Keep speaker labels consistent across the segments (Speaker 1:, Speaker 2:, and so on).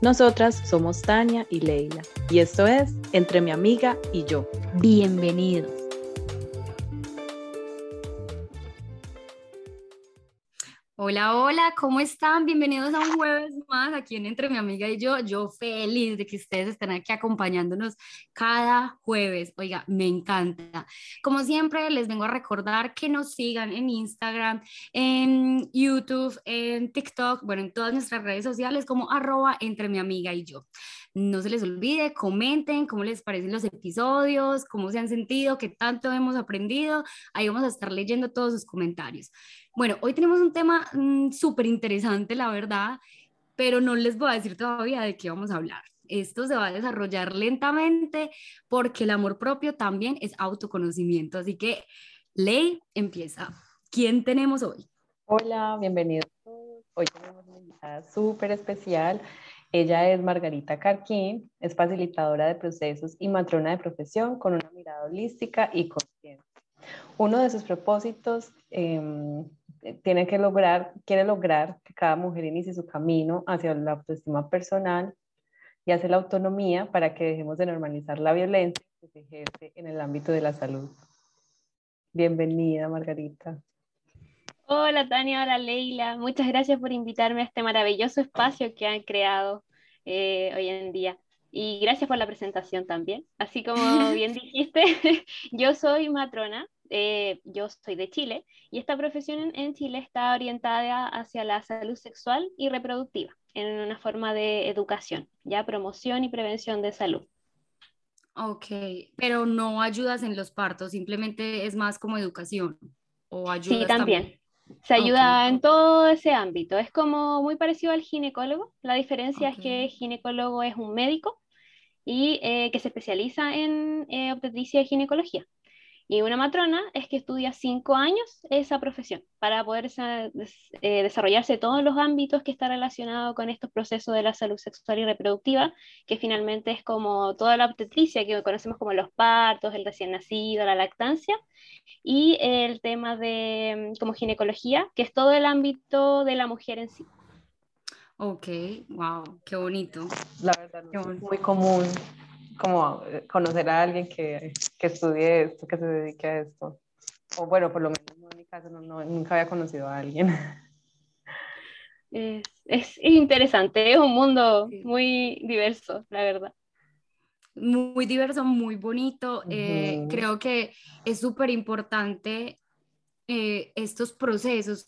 Speaker 1: Nosotras somos Tania y Leila y esto es Entre mi amiga y yo.
Speaker 2: Bienvenidos. Hola, hola, ¿cómo están? Bienvenidos a un jueves más aquí en Entre mi amiga y yo. Yo feliz de que ustedes estén aquí acompañándonos cada jueves. Oiga, me encanta. Como siempre, les vengo a recordar que nos sigan en Instagram, en YouTube, en TikTok, bueno, en todas nuestras redes sociales como arroba entre mi amiga y yo. No se les olvide, comenten cómo les parecen los episodios, cómo se han sentido, qué tanto hemos aprendido. Ahí vamos a estar leyendo todos sus comentarios. Bueno, hoy tenemos un tema mm, súper interesante, la verdad, pero no les voy a decir todavía de qué vamos a hablar. Esto se va a desarrollar lentamente porque el amor propio también es autoconocimiento. Así que, Ley, empieza. ¿Quién tenemos hoy?
Speaker 1: Hola, bienvenidos. Hoy tenemos una invitada súper especial. Ella es Margarita Carquín, es facilitadora de procesos y matrona de profesión con una mirada holística y consciente. Uno de sus propósitos eh, tiene que lograr, quiere lograr que cada mujer inicie su camino hacia la autoestima personal y hacia la autonomía para que dejemos de normalizar la violencia que se ejerce en el ámbito de la salud. Bienvenida, Margarita.
Speaker 3: Hola Tania, hola Leila, muchas gracias por invitarme a este maravilloso espacio que han creado eh, hoy en día. Y gracias por la presentación también. Así como bien dijiste, yo soy matrona, eh, yo soy de Chile y esta profesión en, Chile está orientada hacia la salud sexual y reproductiva en una forma de educación, ya promoción y prevención de salud.
Speaker 2: Ok, pero no ayudas en los partos, simplemente es más como educación o ayudas
Speaker 3: Sí, también. Se ayuda en todo ese ámbito. Es como muy parecido al ginecólogo. La diferencia es que el ginecólogo es un médico y eh, que se especializa en eh, obstetricia y ginecología. Y una matrona es que estudia cinco años esa profesión para poder eh, desarrollarse todos los ámbitos que están relacionados con estos procesos de la salud sexual y reproductiva, que finalmente es como toda la obstetricia que conocemos como los partos, el recién nacido, la lactancia, y el tema de como ginecología, que es todo el ámbito de la mujer en sí.
Speaker 2: Ok, wow, qué bonito.
Speaker 1: La verdad, es muy común como conocer a alguien que, que, estudie esto, que se dedique a esto. O bueno, por lo menos en mi caso no, nunca había conocido a alguien.
Speaker 3: Es, es, interesante, es un mundo muy diverso, la verdad.
Speaker 2: Muy diverso, muy bonito. Eh, creo que es súper importante eh, estos procesos,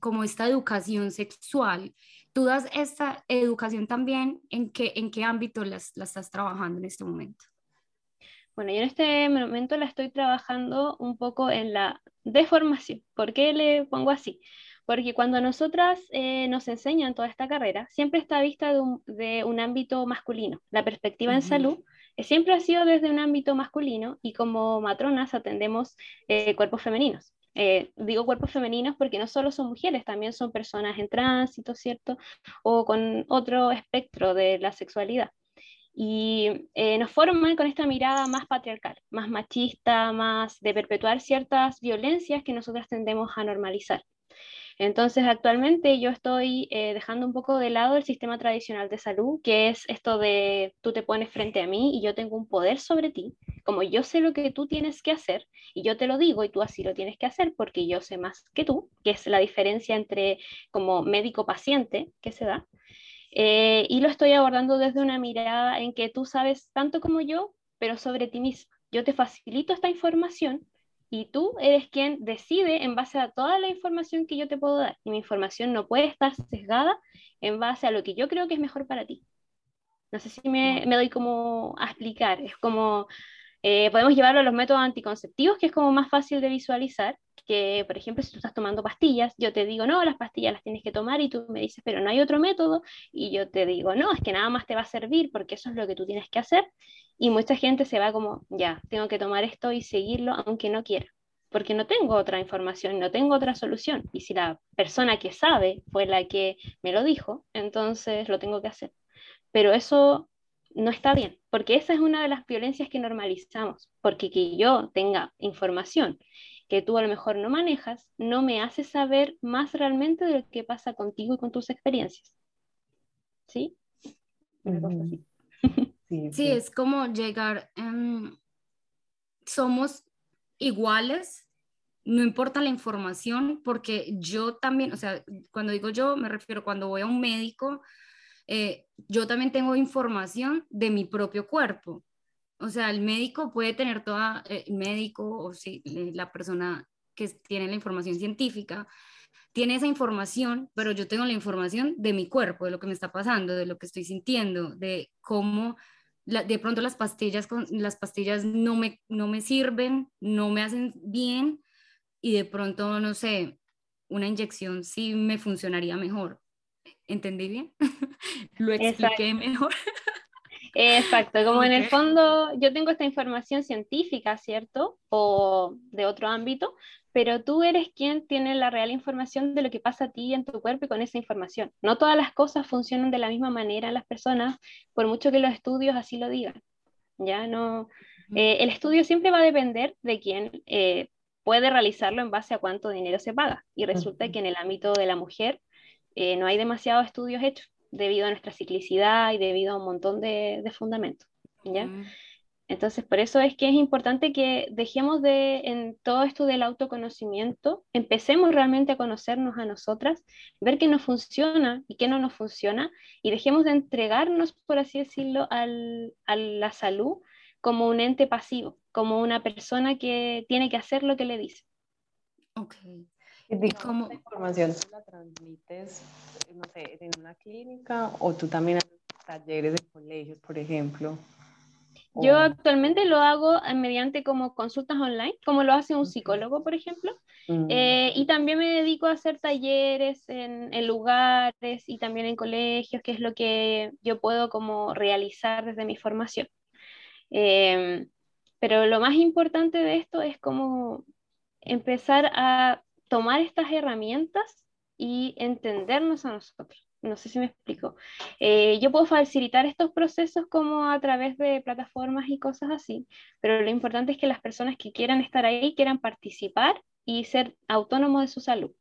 Speaker 2: como esta educación sexual ¿Tú das esta educación también? ¿En qué, en qué ámbito la estás trabajando en este momento?
Speaker 3: Bueno, yo en este momento la estoy trabajando un poco en la deformación. ¿Por qué le pongo así? Porque cuando nosotras eh, nos enseñan toda esta carrera, siempre está vista de un, de un ámbito masculino. La perspectiva en salud eh, siempre ha sido desde un ámbito masculino y como matronas atendemos eh, cuerpos femeninos. Eh, digo cuerpos femeninos porque no solo son mujeres, también son personas en tránsito, ¿cierto? O con otro espectro de la sexualidad. Y eh, nos forman con esta mirada más patriarcal, más machista, más de perpetuar ciertas violencias que nosotras tendemos a normalizar. Entonces, actualmente yo estoy eh, dejando un poco de lado el sistema tradicional de salud, que es esto de tú te pones frente a mí y yo tengo un poder sobre ti, como yo sé lo que tú tienes que hacer y yo te lo digo y tú así lo tienes que hacer porque yo sé más que tú, que es la diferencia entre como médico-paciente que se da. Eh, y lo estoy abordando desde una mirada en que tú sabes tanto como yo, pero sobre ti mismo. Yo te facilito esta información y tú eres quien decide en base a toda la información que yo te puedo dar. Y mi información no puede estar sesgada en base a lo que yo creo que es mejor para ti. No sé si me, doy como explicar. Es como, eh, podemos llevarlo a los métodos anticonceptivos, que es como más fácil de visualizar, que por ejemplo si tú estás tomando pastillas, yo te digo, no, las pastillas las tienes que tomar y tú me dices, pero no hay otro método, y yo te digo, no, es que nada más te va a servir porque eso es lo que tú tienes que hacer, y mucha gente se va como, ya, tengo que tomar esto y seguirlo aunque no quiera, porque no tengo otra información, no tengo otra solución, y si la persona que sabe fue la que me lo dijo, entonces lo tengo que hacer pero eso no está bien, porque esa es una de las violencias que normalizamos, porque que yo tenga información que tú a lo mejor no manejas, no me hace saber más realmente de lo que pasa contigo y con tus experiencias. ¿Sí?
Speaker 2: Sí, es como llegar, em, somos iguales, no importa la información, porque yo también, o sea, cuando digo yo, me refiero cuando voy a un médico, eh, yo también tengo información de mi propio cuerpo. O sea, el médico puede tener toda, eh, el médico o si la persona que tiene la información científica, tiene esa información, pero yo tengo la información de mi cuerpo, de lo que me está pasando, de lo que estoy sintiendo, de cómo de pronto las pastillas, las pastillas no me, no me sirven, no me hacen bien y de pronto, no sé, una inyección sí me funcionaría mejor. ¿Entendí bien? ¿Lo expliqué mejor?
Speaker 3: Exacto, como en el fondo yo tengo esta información científica, ¿cierto? O de otro ámbito, pero tú eres quien tiene la real información de lo que pasa a ti en tu cuerpo y con esa información. No todas las cosas funcionan de la misma manera en las personas, por mucho que los estudios así lo digan. Ya no, eh, el estudio siempre va a depender de quién eh, puede realizarlo en base a cuánto dinero se paga. Y resulta que en el ámbito de la mujer eh, no hay demasiados estudios hechos debido a nuestra ciclicidad y debido a un montón de, fundamentos. ¿ya? Entonces, por eso es que es importante que dejemos de, en todo esto del autoconocimiento, empecemos realmente a conocernos a nosotras, ver qué nos funciona y qué no nos funciona, y dejemos de entregarnos, por así decirlo, al, a la salud como un ente pasivo, como una persona que tiene que hacer lo que le dice.
Speaker 1: Ok. ¿Y cómo información tú la transmites, no sé, en una clínica o tú también haces talleres de colegios, por ejemplo?
Speaker 3: Yo actualmente lo hago eh, mediante como consultas online, como lo hace un psicólogo, por ejemplo. Mm. Eh, y también me dedico a hacer talleres en, en, lugares y también en colegios, que es lo que yo puedo como realizar desde mi formación. Em, pero lo más importante de esto es como empezar a tomar estas herramientas y entendernos a nosotros. No sé si me explico. Eh, yo puedo facilitar estos procesos como a través de plataformas y cosas así, pero lo importante es que las personas que quieran estar ahí quieran participar y ser autónomos de su salud.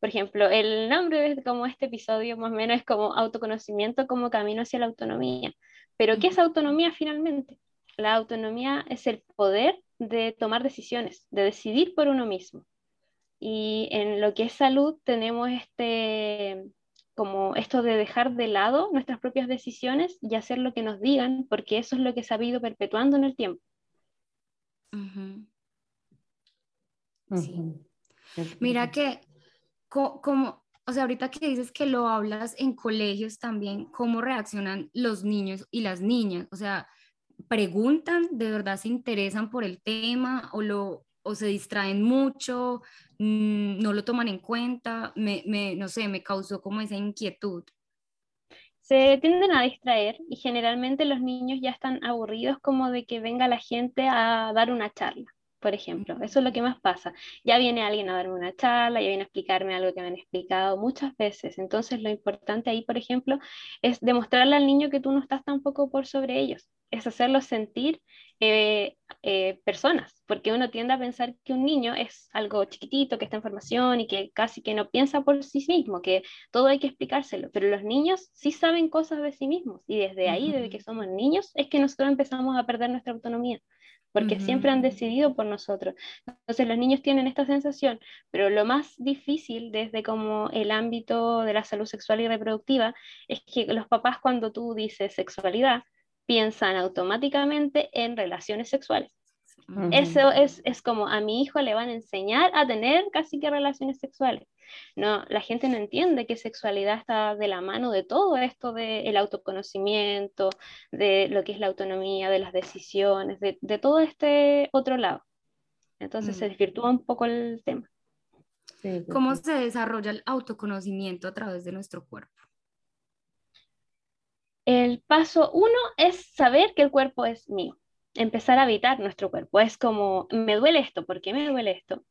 Speaker 3: Por ejemplo, el nombre de como este episodio más o menos es como autoconocimiento como camino hacia la autonomía. Pero ¿qué es autonomía finalmente? La autonomía es el poder de tomar decisiones, de decidir por uno mismo. Y en lo que es salud tenemos este, como esto de dejar de lado nuestras propias decisiones y hacer lo que nos digan, porque eso es lo que se ha ido perpetuando en el tiempo.
Speaker 2: Sí. Mira que, como, o sea, ahorita que dices que lo hablas en colegios también, ¿cómo reaccionan los niños y las niñas? O sea, ¿preguntan, de verdad se interesan por el tema o lo, o se distraen mucho, mm, no lo toman en cuenta, me, no sé, me causó como esa inquietud.
Speaker 3: Se tienden a distraer y generalmente los niños ya están aburridos como de que venga la gente a dar una charla, por ejemplo. Eso es lo que más pasa. Ya viene alguien a darme una charla, ya viene a explicarme algo que me han explicado muchas veces. Entonces lo importante ahí, por ejemplo, es demostrarle al niño que tú no estás tampoco por sobre ellos es hacerlos sentir eh, eh, personas, porque uno tiende a pensar que un niño es algo chiquitito, que está en formación y que casi que no piensa por sí mismo, que todo hay que explicárselo, pero los niños sí saben cosas de sí mismos y desde ahí, desde que somos niños, es que nosotros empezamos a perder nuestra autonomía. porque siempre han decidido por nosotros. Entonces los niños tienen esta sensación, pero lo más difícil desde como el ámbito de la salud sexual y reproductiva es que los papás cuando tú dices sexualidad piensan automáticamente en relaciones sexuales. Eso es, es como a mi hijo le van a enseñar a tener casi que relaciones sexuales. No, la gente no entiende que sexualidad está de la mano de todo esto del autoconocimiento, de lo que es la autonomía, de las decisiones, de, todo este otro lado. Entonces se mm. desvirtúa un poco el tema.
Speaker 2: ¿Cómo se desarrolla el autoconocimiento a través de nuestro cuerpo?
Speaker 3: El paso uno es saber que el cuerpo es mío, empezar a habitar nuestro cuerpo. Es como, me duele esto, ¿por qué me duele esto?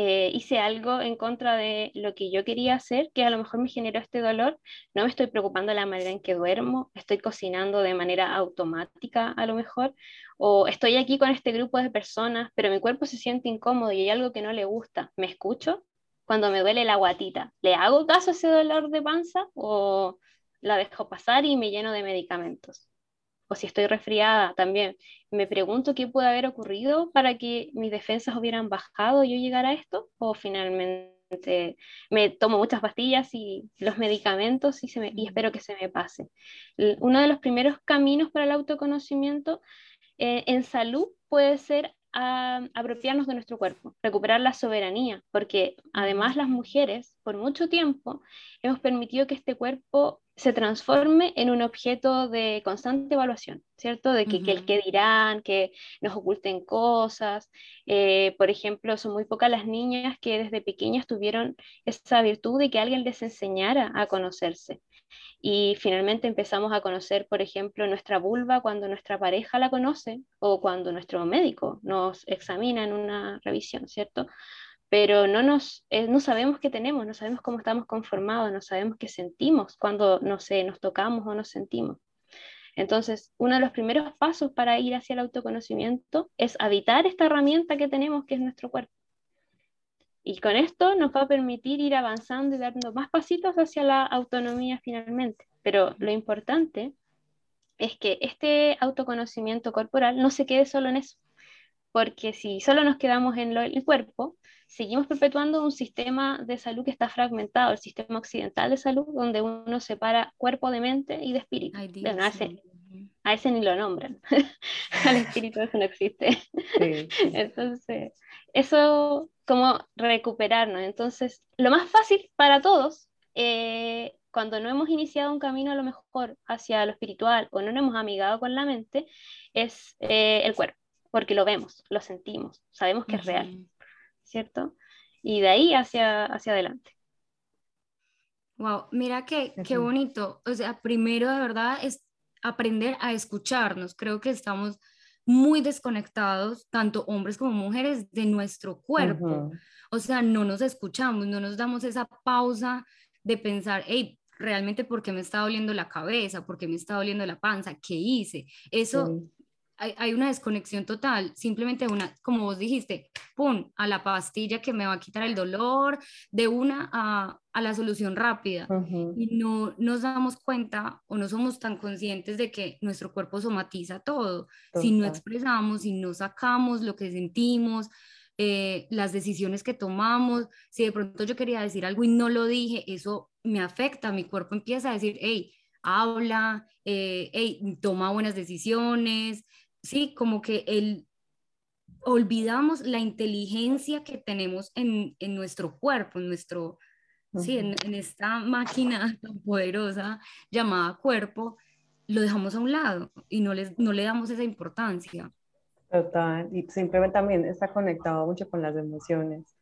Speaker 3: Eh, hice algo en contra de lo que yo quería hacer, que a lo mejor me generó este dolor, no me estoy preocupando de la manera en que duermo, estoy cocinando de manera automática a lo mejor, o estoy aquí con este grupo de personas, pero mi cuerpo se siente incómodo y hay algo que no le gusta, ¿me escucho? Cuando me duele la guatita, ¿le hago caso a ese dolor de panza o la dejo pasar y me lleno de medicamentos? o si estoy resfriada también, me pregunto qué puede haber ocurrido para que mis defensas hubieran bajado y yo llegara a esto, o finalmente me tomo muchas pastillas y los medicamentos y, se me, y espero que se me pase. Uno de los primeros caminos para el autoconocimiento eh, en salud puede ser a apropiarnos de nuestro cuerpo, recuperar la soberanía, porque además las mujeres por mucho tiempo hemos permitido que este cuerpo se transforme en un objeto de constante evaluación, ¿cierto? De que, el que dirán, que nos oculten cosas. Eh, por ejemplo, son muy pocas las niñas que desde pequeñas tuvieron esa virtud de que alguien les enseñara a conocerse. Y finalmente empezamos a conocer, por ejemplo, nuestra vulva cuando nuestra pareja la conoce o cuando nuestro médico nos examina en una revisión, ¿cierto? Pero no, nos, eh, no sabemos qué tenemos, no sabemos cómo estamos conformados, no sabemos qué sentimos cuando, no sé, nos tocamos o nos sentimos. Entonces, uno de los primeros pasos para ir hacia el autoconocimiento es habitar esta herramienta que tenemos, que es nuestro cuerpo. Y con esto nos va a permitir ir avanzando y dando más pasitos hacia la autonomía finalmente. Pero lo importante es que este autoconocimiento corporal no se quede solo en eso, porque si solo nos quedamos en el cuerpo, seguimos perpetuando un sistema de salud que está fragmentado, el sistema occidental de salud, donde uno separa cuerpo de mente y de espíritu. a, ese, ni lo nombran, al espíritu eso no existe. Entonces, eso como recuperarnos. Entonces, lo más fácil para todos, eh, cuando no hemos iniciado un camino a lo mejor hacia lo espiritual o no nos hemos amigado con la mente, es eh, el cuerpo, porque lo vemos, lo sentimos, sabemos que es real, ¿cierto? Y de ahí hacia, hacia adelante.
Speaker 2: Wow, mira qué, qué bonito. O sea, primero de verdad es aprender a escucharnos. Creo que estamos muy desconectados, tanto hombres como mujeres, de nuestro cuerpo. O sea, no nos escuchamos, no nos damos esa pausa de pensar, hey, realmente por qué me está doliendo la cabeza, por qué me está doliendo la panza, qué hice. Eso hay, una desconexión total, simplemente una, como vos dijiste, pum, a la pastilla que me va a quitar el dolor, de una a, la solución rápida. Y no nos damos cuenta o no somos tan conscientes de que nuestro cuerpo somatiza todo. Si no expresamos, si no sacamos lo que sentimos, eh, las decisiones que tomamos, si de pronto yo quería decir algo y no lo dije, eso me afecta, mi cuerpo empieza a decir, hey, habla, eh, hey, toma buenas decisiones, sí, como que el, olvidamos la inteligencia que tenemos en, nuestro cuerpo, en nuestro, sí, en, esta máquina tan poderosa llamada cuerpo, lo dejamos a un lado y no, les, no le damos esa importancia.
Speaker 1: Total, y simplemente también está conectado mucho con las emociones,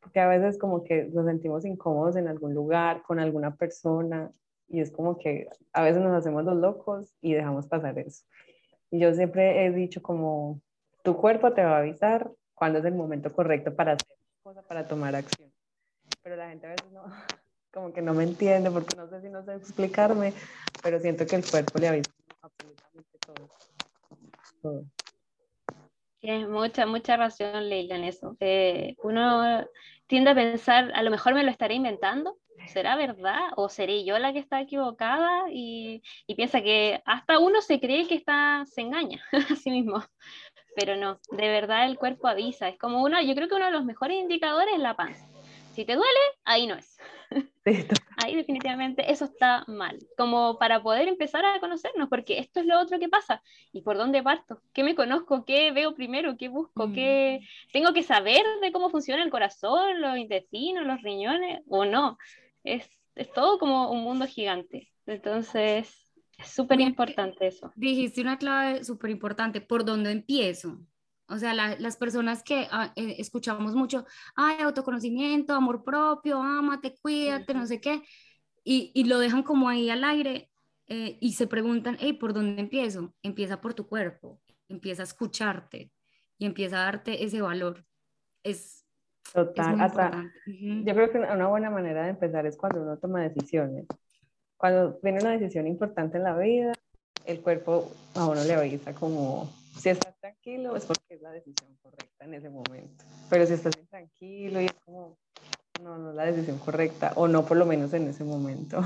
Speaker 1: porque a veces como que nos sentimos incómodos en algún lugar, con alguna persona, y es como que a veces nos hacemos los locos y dejamos pasar eso. Y yo siempre he dicho como, tu cuerpo te va a avisar cuándo es el momento correcto para hacer cosas, para tomar acción. Pero la gente a veces no, como que no me entiende porque no sé si no sé explicarme, pero siento que el cuerpo le avisa absolutamente todo.
Speaker 3: todo. Tienes mucha, mucha razón, Leila, en eso. Eh, uno tiende a pensar, a lo mejor me lo estaré inventando, ¿será verdad o seré yo la que está equivocada? Y, piensa que hasta uno se cree que está, se engaña a sí mismo. pero no, de verdad el cuerpo avisa. Es como uno, yo creo que uno de los mejores indicadores es la panza. Si te duele, ahí no es. ahí definitivamente eso está mal. Como para poder empezar a conocernos, porque esto es lo otro que pasa. ¿Y por dónde parto? ¿Qué me conozco? ¿Qué veo primero? ¿Qué busco? ¿Qué mm. tengo que saber de cómo funciona el corazón, los intestinos, los riñones o no? Es, es todo como un mundo gigante. Entonces, es súper importante eso.
Speaker 2: Dijiste una clave súper importante, ¿por dónde empiezo? O sea, las personas que ah, eh, escuchamos mucho, ay, autoconocimiento, amor propio, ámate, cuídate, no sé qué, y, y, lo dejan como ahí al aire eh, y se preguntan, hey, ¿por dónde empiezo? Empieza por tu cuerpo, empieza a escucharte y empieza a darte ese valor. Es
Speaker 1: Total, hasta, yo creo que una buena manera de empezar es cuando uno toma decisiones. Cuando viene una decisión importante en la vida, el cuerpo a uno le avisa como, si está tranquilo es porque es la decisión correcta en ese momento. Pero si estás intranquilo y es como, no, no es la decisión correcta, o no por lo menos en ese momento.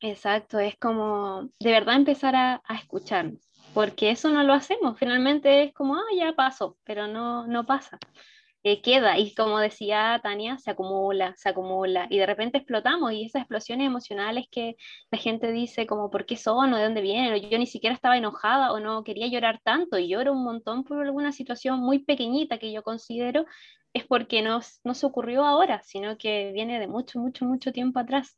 Speaker 3: Exacto, es como de verdad empezar a, a escucharnos, porque eso no lo hacemos, finalmente es como, ah, ya pasó, pero no, no pasa. Queda y como decía Tania, se acumula, se acumula y de repente explotamos y esas explosiones emocionales que la gente dice como por qué son o de dónde vienen o yo ni siquiera estaba enojada o no quería llorar tanto y lloro un montón por alguna situación muy pequeñita que yo considero es porque no, no se ocurrió ahora, sino que viene de mucho, mucho, mucho tiempo atrás.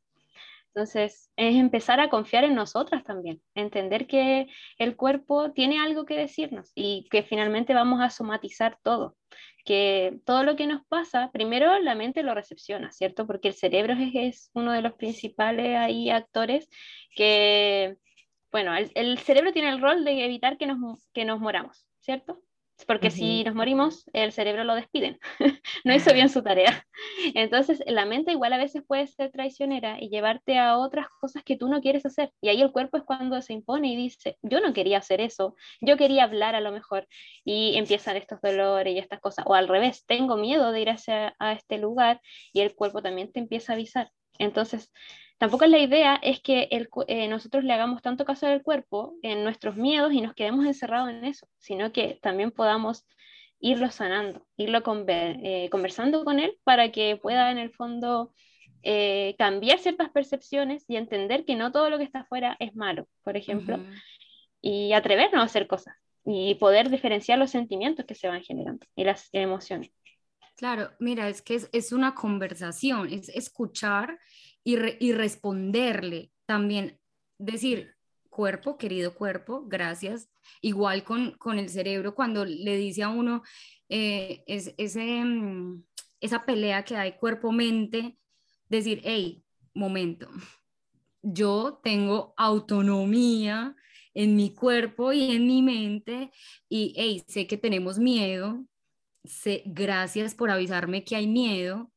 Speaker 3: Entonces, es empezar a confiar en nosotras también, entender que el cuerpo tiene algo que decirnos y que finalmente vamos a somatizar todo, que todo lo que nos pasa, primero la mente lo recepciona, ¿cierto? Porque el cerebro es, uno de los principales ahí actores que, bueno, el, el, cerebro tiene el rol de evitar que nos, que nos moramos, ¿cierto? Porque si nos morimos, el cerebro lo despiden, no hizo bien su tarea. Entonces, la mente igual a veces puede ser traicionera y llevarte a otras cosas que tú no quieres hacer. Y ahí el cuerpo es cuando se impone y dice, yo no quería hacer eso, yo quería hablar a lo mejor. Y empiezan estos dolores y estas cosas. O al revés, tengo miedo de ir hacia, a este lugar y el cuerpo también te empieza a avisar. Entonces, Tampoco la idea es que eh, nosotros le hagamos tanto caso al cuerpo en nuestros miedos y nos quedemos encerrados en eso, sino que también podamos irlo sanando, irlo eh, conversando con él para que pueda en el fondo eh, cambiar ciertas percepciones y entender que no todo lo que está afuera es malo, por ejemplo, y atrevernos a hacer cosas y poder diferenciar los sentimientos que se van generando y las emociones.
Speaker 2: Claro, mira, es que es, es una conversación, es escuchar y, responderle también, decir, cuerpo, querido cuerpo, gracias. Igual con, con el cerebro, cuando le dice a uno eh, es, ese, mm, esa pelea que hay cuerpo-mente, decir, hey, momento, yo tengo autonomía en mi cuerpo y en mi mente y hey, sé que tenemos miedo, sé, gracias por avisarme que hay miedo,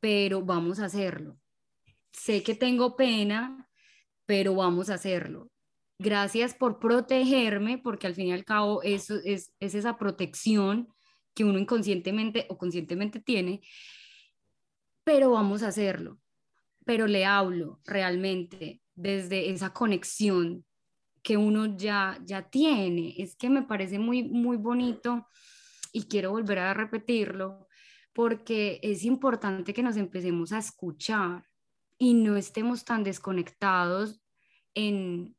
Speaker 2: pero vamos a hacerlo sé que tengo pena, pero vamos a hacerlo. Gracias por protegerme, porque al fin y al cabo eso es, es esa protección que uno inconscientemente o conscientemente tiene, pero vamos a hacerlo. Pero le hablo realmente desde esa conexión que uno ya, ya tiene. Es que me parece muy, muy bonito y quiero volver a repetirlo porque es importante que nos empecemos a escuchar, y no estemos tan desconectados en,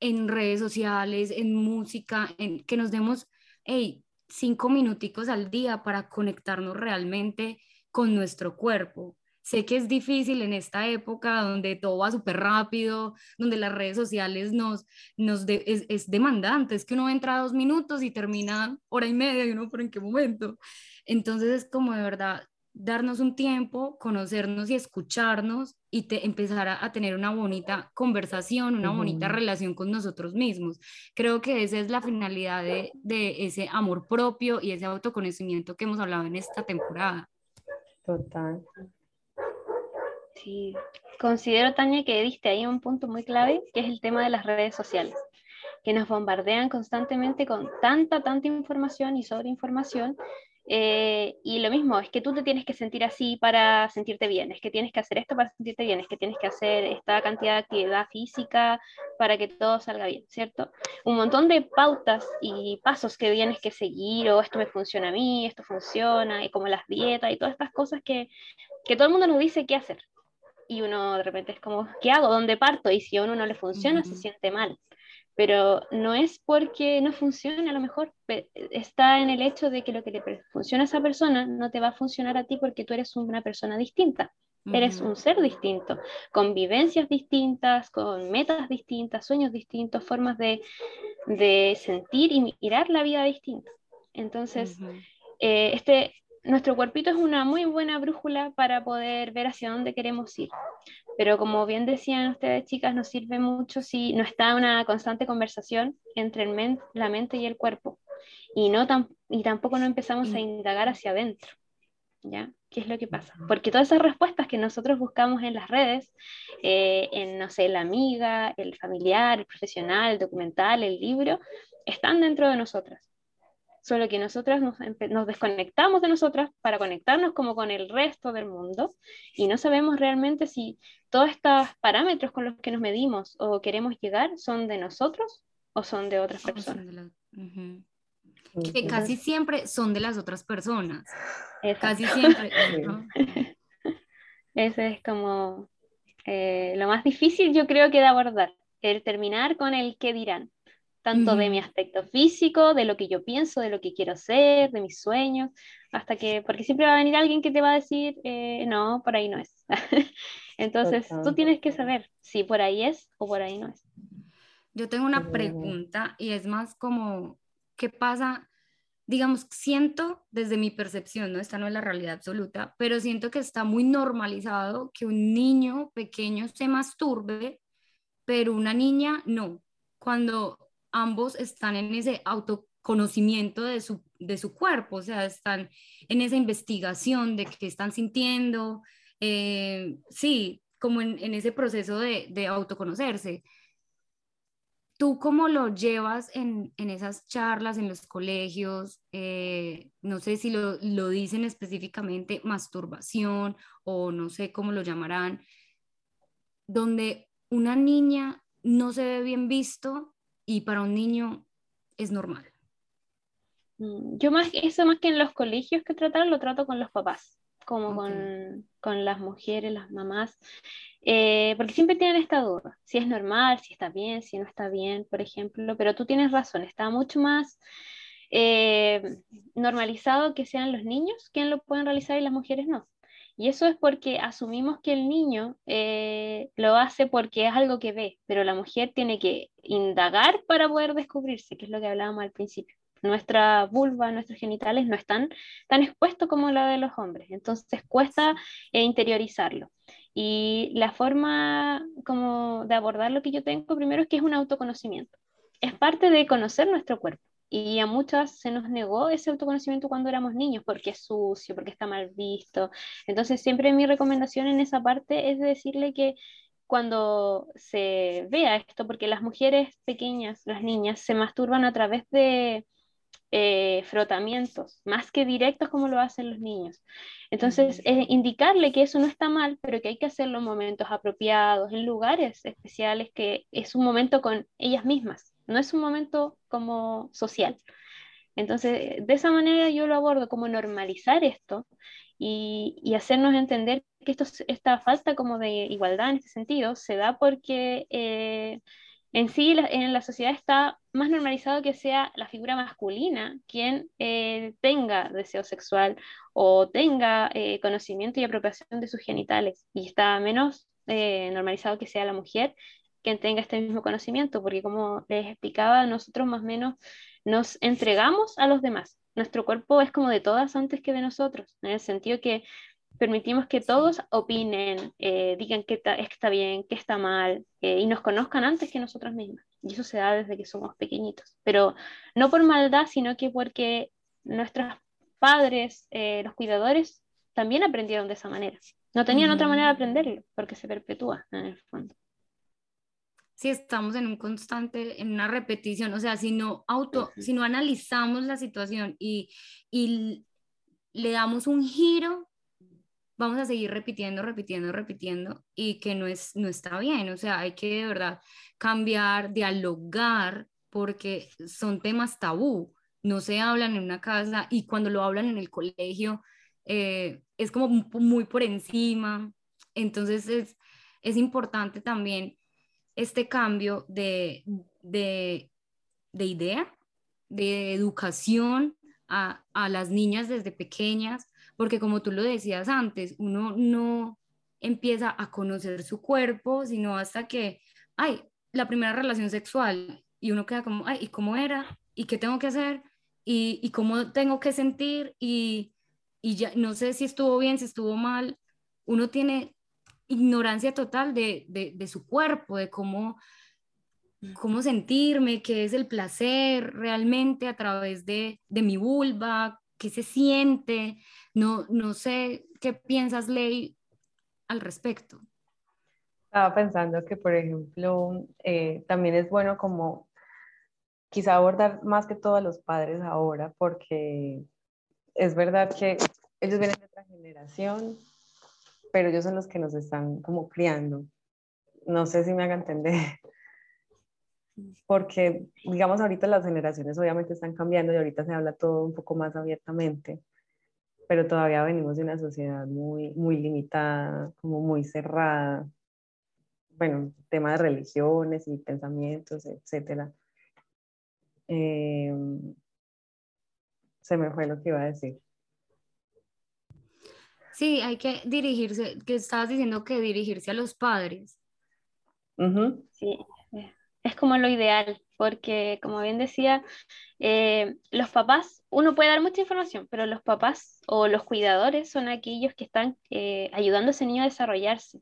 Speaker 2: redes sociales, en música, en que nos demos, hey, cinco minuticos al día para conectarnos realmente con nuestro cuerpo. Sé que es difícil en esta época donde todo va súper rápido, donde las redes sociales nos, nos es, es, demandante, es que uno entra dos minutos y termina hora y media y uno por en qué momento. Entonces es como de verdad darnos un tiempo, conocernos y escucharnos y te, empezar a, tener una bonita conversación, una bonita relación con nosotros mismos. Creo que esa es la finalidad de, de, ese amor propio y ese autoconocimiento que hemos hablado en esta temporada.
Speaker 1: Total.
Speaker 3: Sí, considero, Tania, que diste ahí un punto muy clave, que es el tema de las redes sociales que nos bombardean constantemente con tanta, tanta información y sobreinformación Eh, y lo mismo, es que tú te tienes que sentir así para sentirte bien, es que tienes que hacer esto para sentirte bien, es que tienes que hacer esta cantidad de actividad física para que todo salga bien, ¿cierto? Un montón de pautas y pasos que tienes que seguir, o esto me funciona a mí, esto funciona, y como las dietas y todas estas cosas que, que todo el mundo nos dice qué hacer. Y uno de repente es como, ¿qué hago? ¿Dónde parto? Y si a uno no le funciona, se siente mal pero no es porque no funcione, a lo mejor está en el hecho de que lo que le funciona a esa persona no te va a funcionar a ti porque tú eres una persona distinta. Eres un ser distinto, con vivencias distintas, con metas distintas, sueños distintos, formas de, de sentir y mirar la vida distinta. Entonces, eh, este, nuestro cuerpito es una muy buena brújula para poder ver hacia dónde queremos ir. Pero como bien decían ustedes, chicas, nos sirve mucho si no está una constante conversación entre el la mente y el cuerpo. Y, no y tampoco no empezamos a indagar hacia adentro. ¿Ya? ¿Qué es lo que pasa? Porque todas esas respuestas que nosotros buscamos en las redes, eh, en, no sé, la amiga, el familiar, el profesional, el documental, el libro, están dentro de nosotras solo que nosotras nos, desconectamos de nosotras para conectarnos como con el resto del mundo y no sabemos realmente si todos estos parámetros con los que nos medimos o queremos llegar son de nosotros o son de otras personas.
Speaker 2: Que casi siempre son de las otras personas. Casi siempre.
Speaker 3: Ese es como eh, lo más difícil yo creo que de abordar, el terminar con el qué dirán tanto de mi aspecto físico, de lo que yo pienso, de lo que quiero ser, de mis sueños, hasta que, porque siempre va a venir alguien que te va a decir, eh, no, por ahí no es. Entonces, tú tienes que saber si por ahí es o por ahí no es.
Speaker 2: Yo tengo una pregunta y es más como, ¿qué pasa? Digamos, siento desde mi percepción, ¿no? Esta no es la realidad absoluta, pero siento que está muy normalizado que un niño pequeño se masturbe, pero una niña no. Cuando ambos están en ese autoconocimiento de su, de su cuerpo, o sea, están en esa investigación de qué están sintiendo, eh, sí, como en, ese proceso de, de, autoconocerse. ¿Tú cómo lo llevas en, esas charlas, en los colegios? Eh, no sé si lo, lo dicen específicamente masturbación o no sé cómo lo llamarán, donde una niña no se ve bien visto y para un niño es normal.
Speaker 3: Mm, yo más, eso más que en los colegios que tratar, lo trato con los papás, como con, con, las mujeres, las mamás, eh, porque siempre tienen esta duda, si es normal, si está bien, si no está bien, por ejemplo, pero tú tienes razón, está mucho más eh, normalizado que sean los niños quienes lo pueden realizar y las mujeres no. Y eso es porque asumimos que el niño eh, lo hace porque es algo que ve, pero la mujer tiene que indagar para poder descubrirse, que es lo que hablábamos al principio. Nuestra vulva, nuestros genitales no están tan expuestos como la de los hombres, entonces cuesta eh, interiorizarlo. Y la forma como de abordar lo que yo tengo primero es que es un autoconocimiento. Es parte de conocer nuestro cuerpo y a muchas se nos negó ese autoconocimiento cuando éramos niños, porque es sucio, porque está mal visto. Entonces, siempre mi recomendación en esa parte es decirle que cuando se vea esto, porque las mujeres pequeñas, las niñas, se masturban a través de eh, frotamientos, más que directos como lo hacen los niños. Entonces, es indicarle que eso no está mal, pero que hay que hacerlo en momentos apropiados, en lugares especiales, que es un momento con ellas mismas no es un momento como social. Entonces, de esa manera yo lo abordo, como normalizar esto y, hacernos entender que esto, esta falta como de igualdad en este sentido se da porque eh, en sí en la sociedad está más normalizado que sea la figura masculina quien eh, tenga deseo sexual o tenga eh, conocimiento y apropiación de sus genitales y está menos normalizado que sea la mujer quien tenga este mismo conocimiento, porque como les explicaba, nosotros más o menos nos entregamos a los demás. Nuestro cuerpo es como de todas antes que de nosotros, en el sentido que permitimos que todos opinen, eh, digan qué está, está bien, qué está mal, eh, y nos conozcan antes que nosotros mismos. Y eso se da desde que somos pequeñitos, pero no por maldad, sino que porque nuestros padres, eh, los cuidadores, también aprendieron de esa manera. No tenían otra manera de aprenderlo, porque se perpetúa en el fondo
Speaker 2: si estamos en un constante, en una repetición, o sea, si no auto, si no analizamos la situación y, y le damos un giro, vamos a seguir repitiendo, repitiendo, repitiendo y que no, es, no está bien. O sea, hay que de verdad cambiar, dialogar, porque son temas tabú, no se hablan en una casa y cuando lo hablan en el colegio eh, es como muy por encima. Entonces es, es importante también este cambio de, de, de idea, de educación a, a, las niñas desde pequeñas, porque como tú lo decías antes, uno no empieza a conocer su cuerpo, sino hasta que, ay, la primera relación sexual, y uno queda como, ay, ¿y cómo era? ¿Y qué tengo que hacer? ¿Y, y cómo tengo que sentir? Y, y ya no sé si estuvo bien, si estuvo mal. Uno tiene ignorancia total de, de, de su cuerpo, de cómo, cómo sentirme, qué es el placer realmente a través de, de mi vulva, qué se siente. No, no sé qué piensas, Ley, al respecto.
Speaker 1: Estaba pensando que, por ejemplo, eh, también es bueno como quizá abordar más que todo a los padres ahora, porque es verdad que ellos vienen de otra generación, pero ellos son los que nos están como criando. No sé si me haga entender. Porque, digamos, ahorita las generaciones obviamente están cambiando y ahorita se habla todo un poco más abiertamente, pero todavía venimos de una sociedad muy, muy limitada, como muy cerrada. Bueno, tema de religiones y pensamientos, etcétera. Eh, se me fue lo que iba a decir.
Speaker 2: Sí, hay que dirigirse, que estabas diciendo que dirigirse a los padres.
Speaker 3: Sí, es como lo ideal, porque como bien decía, eh, los papás, uno puede dar mucha información, pero los papás o los cuidadores son aquellos que están eh, ayudando a ese niño a desarrollarse.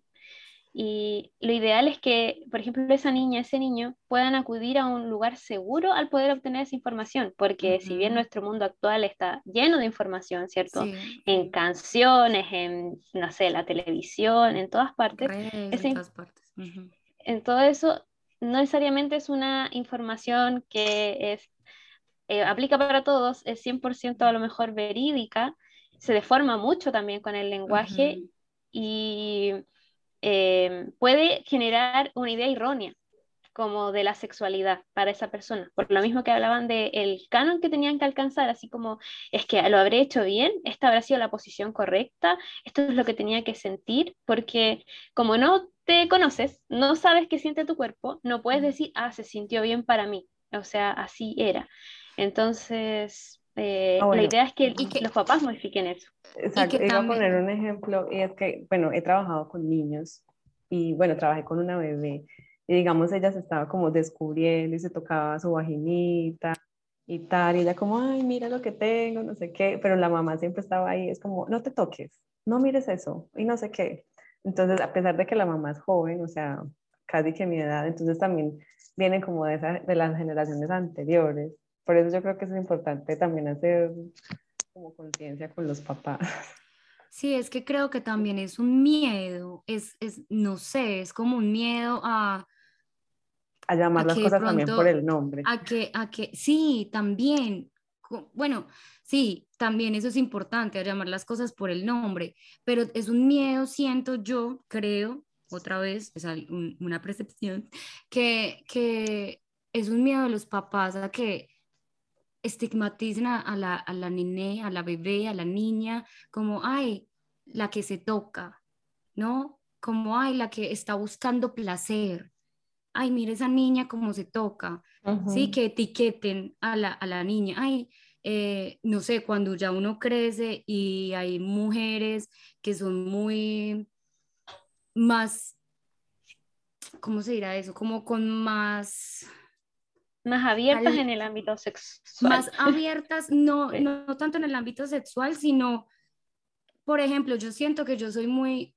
Speaker 3: Y lo ideal es que, por ejemplo, esa niña, ese niño puedan acudir a un lugar seguro al poder obtener esa información, porque si bien nuestro mundo actual está lleno de información, ¿cierto? En canciones, en, no sé, la televisión, en todas partes. en todas partes. En todo eso, no necesariamente es una información que es, eh, aplica para todos, es 100% a lo mejor verídica, se deforma mucho también con el lenguaje y Em, puede generar una idea errónea como de la sexualidad para esa persona. Por lo mismo que hablaban del el canon que tenían que alcanzar, así como es que lo habré hecho bien, esta habrá sido la posición correcta, esto es lo que tenía que sentir, porque como no te conoces, no sabes qué siente tu cuerpo, no puedes decir, ah, se sintió bien para mí, o sea, así era. Entonces, eh, ah, la idea es que, los papás modifiquen eso.
Speaker 1: Exacto, iba a poner un ejemplo, y es que, bueno, he trabajado con niños y, bueno, trabajé con una bebé y, digamos, ella se estaba como descubriendo y se tocaba su vaginita y tal, y ella como, ay, mira lo que tengo, no sé qué, pero la mamá siempre estaba ahí, es como, no te toques, no mires eso, y no sé qué. Entonces, a pesar de que la mamá es joven, o sea, casi que mi edad, entonces también viene como de, esa, de las generaciones anteriores por eso yo creo que es importante también hacer como conciencia con los papás.
Speaker 2: Sí, es que creo que también es un miedo, es, es no sé, es como un miedo a...
Speaker 1: A llamar las cosas también por el nombre.
Speaker 2: A que, a que, sí, también, bueno, sí, también eso es importante, a llamar las cosas por el nombre, pero es un miedo, siento yo, creo, otra vez, es una percepción, que, que es un miedo de los papás a que estigmatizan a, la, a la nené, a la bebé, a la niña, como, ay, la que se toca, ¿no? Como, ay, la que está buscando placer. Ay, mire esa niña como se toca. Sí, que etiqueten a la, a la niña. Ay, eh, no sé, cuando ya uno crece y hay mujeres que son muy más, ¿cómo se dirá eso? Como con más
Speaker 3: más abiertas en el ámbito sexual.
Speaker 2: Más abiertas, no, no, tanto en el ámbito sexual, sino, por ejemplo, yo siento que yo soy muy,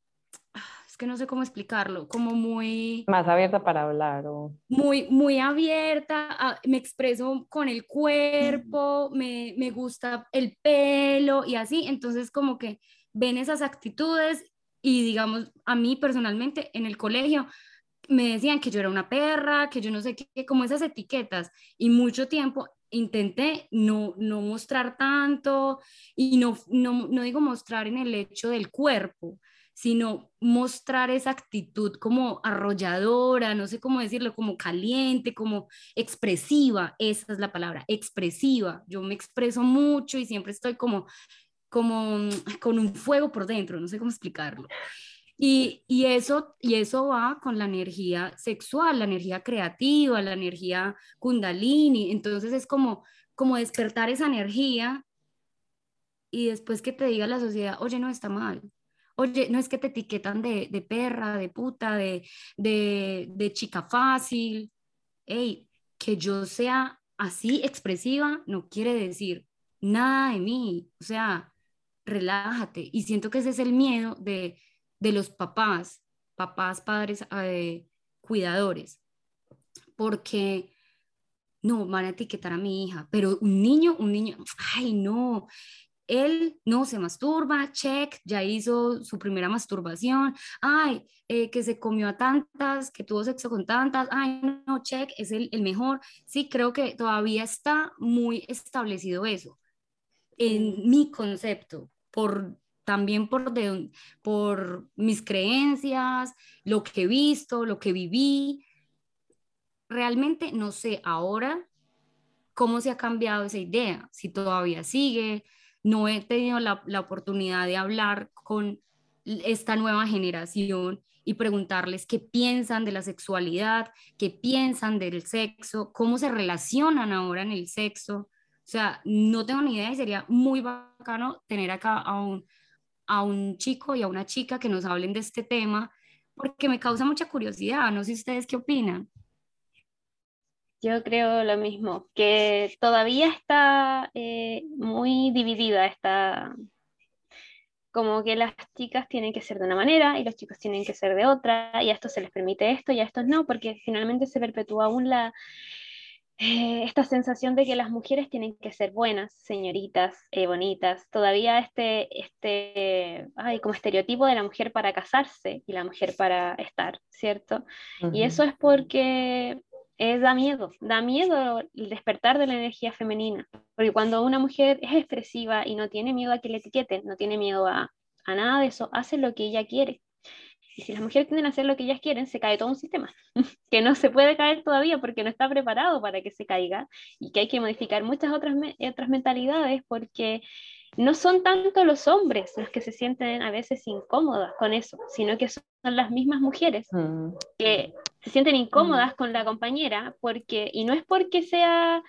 Speaker 2: es que no sé cómo explicarlo, como muy...
Speaker 1: Más abierta para hablar o...
Speaker 2: Muy, muy abierta, me expreso con el cuerpo, me, me gusta el pelo y así, entonces como que ven esas actitudes y digamos, a mí personalmente en el colegio me decían que yo era una perra, que yo no sé qué, como esas etiquetas. Y mucho tiempo intenté no, no mostrar tanto y no, no, no digo mostrar en el hecho del cuerpo, sino mostrar esa actitud como arrolladora, no sé cómo decirlo, como caliente, como expresiva, esa es la palabra, expresiva. Yo me expreso mucho y siempre estoy como, como con un fuego por dentro, no sé cómo explicarlo. Y, y, eso, y eso va con la energía sexual, la energía creativa, la energía kundalini. Entonces es como, como despertar esa energía y después que te diga la sociedad, oye, no está mal. Oye, no es que te etiquetan de, de perra, de puta, de, de, chica fácil. Hey, que yo sea así expresiva no quiere decir nada de mí. O sea, relájate. Y siento que ese es el miedo de de los papás, papás, padres, eh, cuidadores, porque no, van a etiquetar a mi hija, pero un niño, un niño, ay, no, él no se masturba, check, ya hizo su primera masturbación, ay, eh, que se comió a tantas, que tuvo sexo con tantas, ay, no, check, es el, el mejor. Sí, creo que todavía está muy establecido eso en mi concepto, por también por, por mis creencias, lo que he visto, lo que viví. Realmente no sé ahora cómo se ha cambiado esa idea, si todavía sigue. No he tenido la, la oportunidad de hablar con esta nueva generación y preguntarles qué piensan de la sexualidad, qué piensan del sexo, cómo se relacionan ahora en el sexo. O sea, no tengo ni idea y sería muy bacano tener acá a un, a un chico y a una chica que nos hablen de este tema, porque me causa mucha curiosidad. No sé ustedes qué opinan.
Speaker 3: Yo creo lo mismo, que todavía está eh, muy dividida esta, como que las chicas tienen que ser de una manera y los chicos tienen que ser de otra, y a estos se les permite esto y a estos no, porque finalmente se perpetúa aún la, eh, esta sensación de que las mujeres tienen que ser buenas, señoritas, eh, bonitas, todavía este, este, ay, como estereotipo de la mujer para casarse y la mujer para estar, ¿cierto? Y eso es porque es, da miedo, da miedo el despertar de la energía femenina, porque cuando una mujer es expresiva y no tiene miedo a que le etiqueten, no tiene miedo a, a nada de eso, hace lo que ella quiere. Y si las mujeres tienden a hacer lo que ellas quieren, se cae todo un sistema, que no se puede caer todavía porque no está preparado para que se caiga y que hay que modificar muchas otras, otras mentalidades porque no son tanto los hombres los que se sienten a veces incómodas con eso, sino que son las mismas mujeres mm. que se sienten incómodas mm. con la compañera porque, y no es porque sea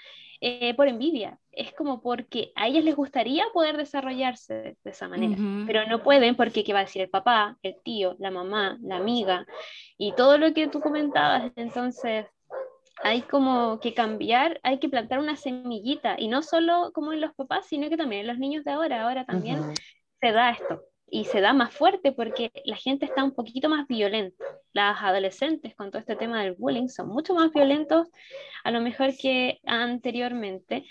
Speaker 3: eh, por envidia, es como porque a ellas les gustaría poder desarrollarse de esa manera, pero no pueden porque qué va a decir el papá, el tío, la mamá, la amiga y todo lo que tú comentabas. Entonces, hay como que cambiar, hay que plantar una semillita y no solo como en los papás, sino que también en los niños de ahora. Ahora también se da esto y se da más fuerte porque la gente está un poquito más violenta. Las adolescentes con todo este tema del bullying son mucho más violentos a lo mejor que anteriormente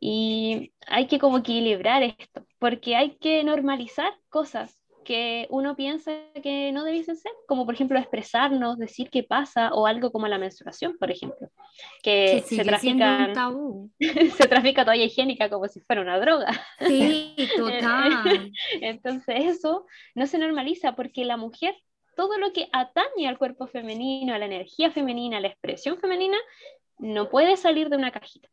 Speaker 3: y hay que como equilibrar esto porque hay que normalizar cosas que uno piensa que no debiesen ser, como por ejemplo expresarnos, decir qué pasa, o algo como la menstruación, por ejemplo, que, se, trafica, se trafica toalla higiénica como si fuera una droga.
Speaker 2: Sí, total.
Speaker 3: Entonces eso no se normaliza porque la mujer, todo lo que atañe al cuerpo femenino, a la energía femenina, a la expresión femenina, no puede salir de una cajita.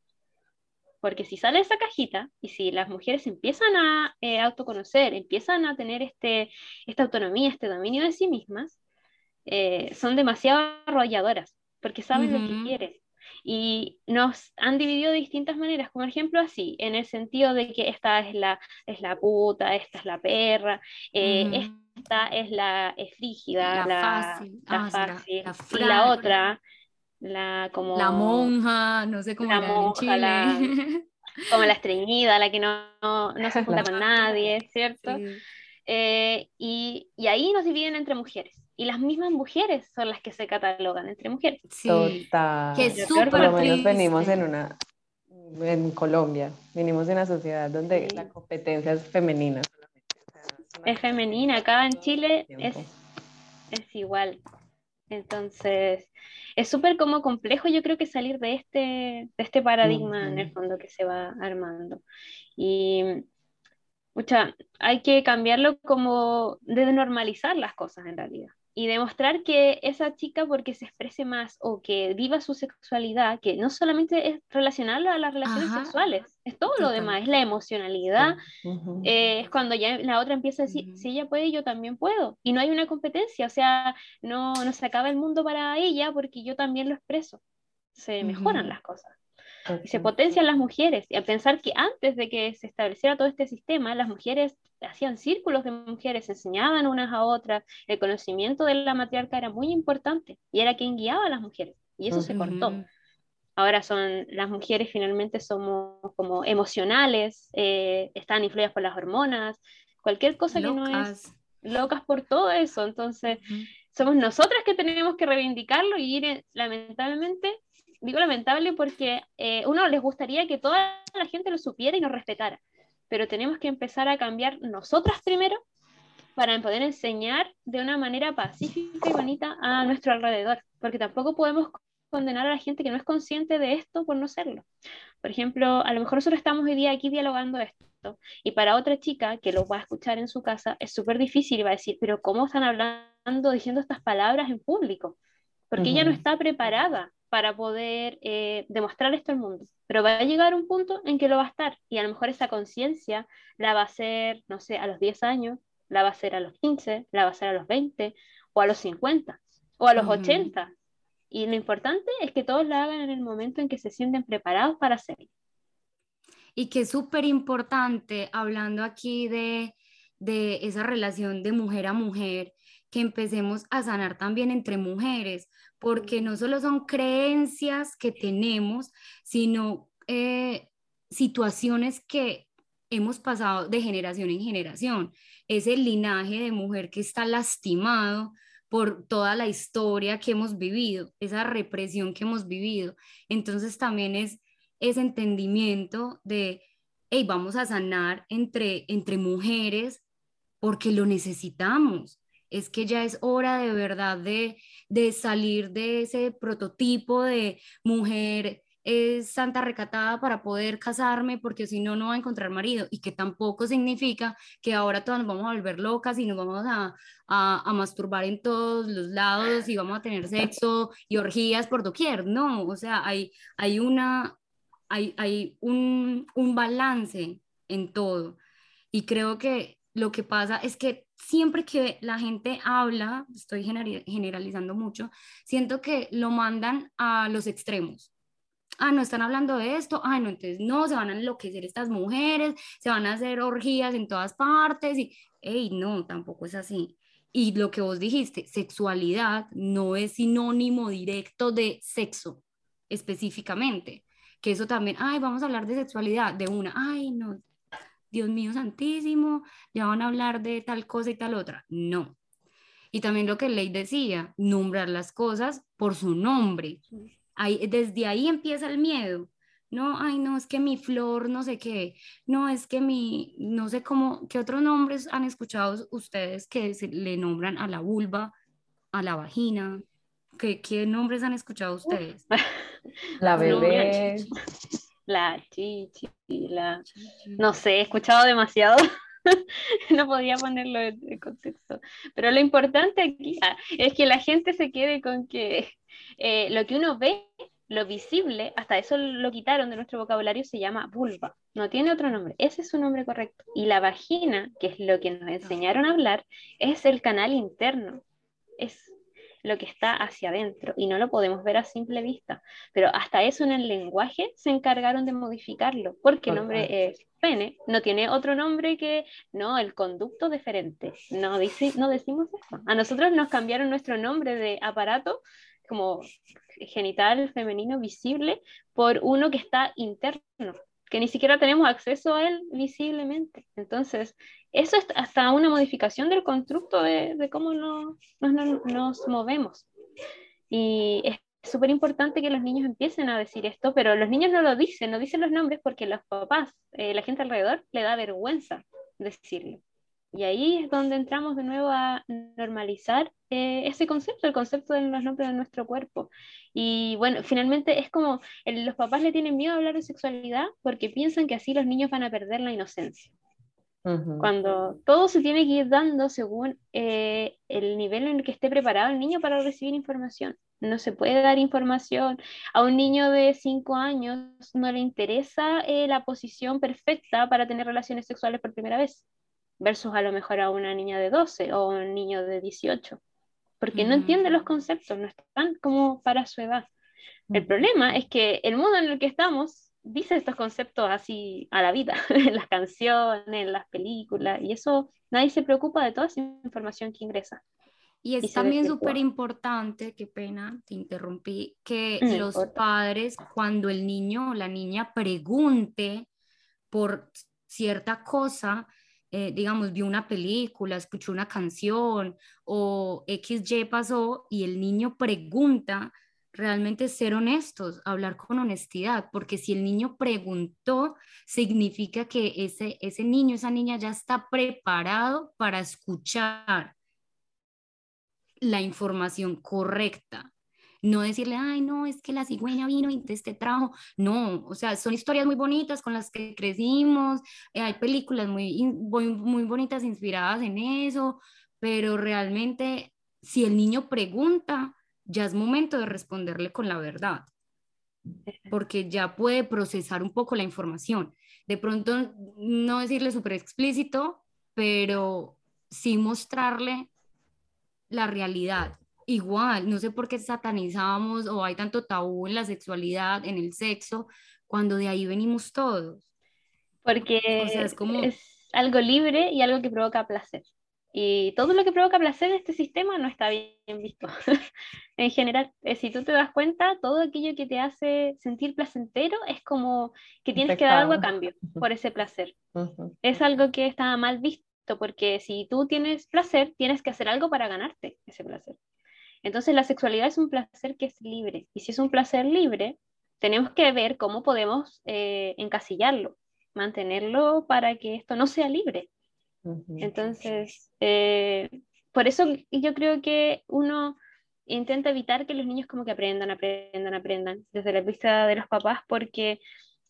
Speaker 3: Porque si sale esa cajita y si las mujeres empiezan a eh, autoconocer, empiezan a tener este, esta autonomía, este dominio de sí mismas, eh, son demasiado arrolladoras, porque saben lo que quieren. Y nos han dividido de distintas maneras, como ejemplo así, en el sentido de que esta es la, es la puta, esta es la perra, eh, esta es la frígida, la, fácil, la, fácil ah, y la otra la como
Speaker 2: la monja, no sé cómo la, monja, la,
Speaker 3: como la estreñida, la que no, no, se junta con nadie, ¿cierto? Eh, y, y, ahí nos dividen entre mujeres. Y las mismas mujeres son las que se catalogan entre mujeres.
Speaker 1: Total. Que Por lo menos venimos en una, en Colombia, venimos en una sociedad donde la competencia es femenina.
Speaker 3: es, femenina, acá en Chile es, es igual. Entonces, es súper como complejo yo creo que salir de este, de este paradigma en el fondo que se va armando. Y mucha, hay que cambiarlo como de normalizar las cosas en realidad y demostrar que esa chica porque se exprese más o que viva su sexualidad, que no solamente es relacionarla a las relaciones sexuales, es todo lo demás, es la emocionalidad, eh, es cuando ya la otra empieza a decir, si ella puede, yo también puedo, y no hay una competencia, o sea, no, no se acaba el mundo para ella porque yo también lo expreso, se mejoran las cosas y se potencian las mujeres. Y a pensar que antes de que se estableciera todo este sistema, las mujeres hacían círculos de mujeres, enseñaban unas a otras, el conocimiento de la matriarca era muy importante y era quien guiaba a las mujeres. Y eso se cortó. Ahora son las mujeres finalmente somos como emocionales, eh, están influidas por las hormonas, cualquier cosa que no es locas por todo eso. Entonces, somos nosotras que tenemos que reivindicarlo y ir, lamentablemente, digo lamentable porque eh, uno les gustaría que toda la gente lo supiera y nos respetara, pero tenemos que empezar a cambiar nosotras primero para poder enseñar de una manera pacífica y bonita a nuestro alrededor, porque tampoco podemos condenar a la gente que no es consciente de esto por no serlo. Por ejemplo, a lo mejor nosotros estamos hoy día aquí dialogando esto, y para otra chica que lo va a escuchar en su casa es súper difícil y va a decir, pero ¿cómo están hablando, diciendo estas palabras en público? Porque ella no está preparada para poder eh, demostrar esto al mundo. Pero va a llegar un punto en que lo va a estar y a lo mejor esa conciencia la va a hacer, no sé, a los 10 años, la va a hacer a los 15, la va a hacer a los 20 o a los 50 o a los 80. Y lo importante es que todos la hagan en el momento en que se sienten preparados para hacerlo.
Speaker 2: Y que es súper importante, hablando aquí de, de esa relación de mujer a mujer, que empecemos a sanar también entre mujeres, porque no solo son creencias que tenemos, sino eh, situaciones que hemos pasado de generación en generación. Es el linaje de mujer que está lastimado por toda la historia que hemos vivido, esa represión que hemos vivido. Entonces también es ese entendimiento de, hey, vamos a sanar entre, entre mujeres porque lo necesitamos es que ya es hora de verdad de, salir de ese prototipo de mujer es santa recatada para poder casarme porque si no, no va a encontrar marido y que tampoco significa que ahora todas nos vamos a volver locas y nos vamos a, a, masturbar en todos los lados y vamos a tener sexo y orgías por doquier, no, o sea, hay, hay, una, hay, hay un, un balance en todo. Y creo que lo que pasa es que siempre que la gente habla, estoy generalizando mucho, siento que lo mandan a los extremos. Ah, no están hablando de esto. Ah, no, entonces no, se van a enloquecer estas mujeres, se van a hacer orgías en todas partes y, hey, no, tampoco es así. Y lo que vos dijiste, sexualidad no es sinónimo directo de sexo específicamente. Que eso también, ay, vamos a hablar de sexualidad, de una, ay, no, Dios mío santísimo, ya van a hablar de tal cosa y tal otra. No. Y también lo que Ley decía, nombrar las cosas por su nombre. Ahí, desde ahí empieza el miedo. No, ay, no, es que mi flor, no sé qué. No, es que mi, no sé cómo, ¿qué otros nombres han escuchado ustedes que se le nombran a la vulva, a la vagina? ¿Qué, qué nombres han escuchado ustedes?
Speaker 1: La bebé
Speaker 3: la chichi, la... No sé, he escuchado demasiado. no podía ponerlo en contexto. Pero lo importante aquí ah, es que la gente se quede con que eh, lo que uno ve, lo visible, hasta eso lo quitaron de nuestro vocabulario, se llama vulva. No tiene otro nombre. Ese es su nombre correcto. Y la vagina, que es lo que nos enseñaron a hablar, es el canal interno. Es lo que está hacia adentro y no lo podemos ver a simple vista. Pero hasta eso en el lenguaje se encargaron de modificarlo, porque el nombre es pene, no tiene otro nombre que, no, el conducto deferente. No, dice, no decimos eso. A nosotros nos cambiaron nuestro nombre de aparato como genital femenino visible por uno que está interno, que ni siquiera tenemos acceso a él visiblemente. Entonces, eso es hasta una modificación del constructo de, cómo nos, nos, movemos. Y es súper importante que los niños empiecen a decir esto, pero los niños no lo dicen, no dicen los nombres porque los papás, eh, la gente alrededor, le da vergüenza decirlo. Y ahí es donde entramos de nuevo a normalizar eh, ese concepto, el concepto de los nombres de nuestro cuerpo. Y bueno, finalmente es como los papás le tienen miedo a hablar de sexualidad porque piensan que así los niños van a perder la inocencia. Cuando todo se tiene que ir dando según eh, el nivel en el que esté preparado el niño para recibir información. No se puede dar información a un niño de 5 años, no le interesa eh, la posición perfecta para tener relaciones sexuales por primera vez, versus a lo mejor a una niña de 12 o un niño de 18, porque no entiende los conceptos, no están como para su edad. El problema es que el mundo en el que estamos dice estos conceptos así a la vida, en las canciones, en las películas, y eso nadie se preocupa de toda esa información que ingresa.
Speaker 2: Y es también súper importante, qué pena, te interrumpí, que los padres, cuando el niño o la niña pregunte por cierta cosa, eh, digamos, vio una película, escuchó una canción o XY pasó y el niño pregunta, realmente ser honestos, hablar con honestidad, porque si el niño preguntó, significa que ese, ese niño, esa niña ya está preparado para escuchar la información correcta. No decirle, ay, no, es que la cigüeña vino y te trajo. No, o sea, son historias muy bonitas con las que crecimos, eh, hay películas muy, muy, muy bonitas inspiradas en eso, pero realmente si el niño pregunta, ya es momento de responderle con la verdad, porque ya puede procesar un poco la información. De pronto, no decirle súper explícito, pero sí mostrarle la realidad. Igual, no sé por qué satanizamos o hay tanto tabú en la sexualidad, en el sexo, cuando de ahí venimos todos.
Speaker 3: Porque es, como... es algo libre y algo que provoca placer. Y todo lo que provoca placer en este sistema no está bien visto. en general, eh, si tú te das cuenta, todo aquello que te hace sentir placentero es como que tienes que dar algo a cambio por ese placer. Es algo que está mal visto, porque si tú tienes placer, tienes que hacer algo para ganarte ese placer. Entonces la sexualidad es un placer que es libre. Y si es un placer libre, tenemos que ver cómo podemos eh, encasillarlo, mantenerlo para que esto no sea libre. Entonces, eh, por eso yo creo que uno intenta evitar que los niños como que aprendan, aprendan, aprendan desde la vista de los papás porque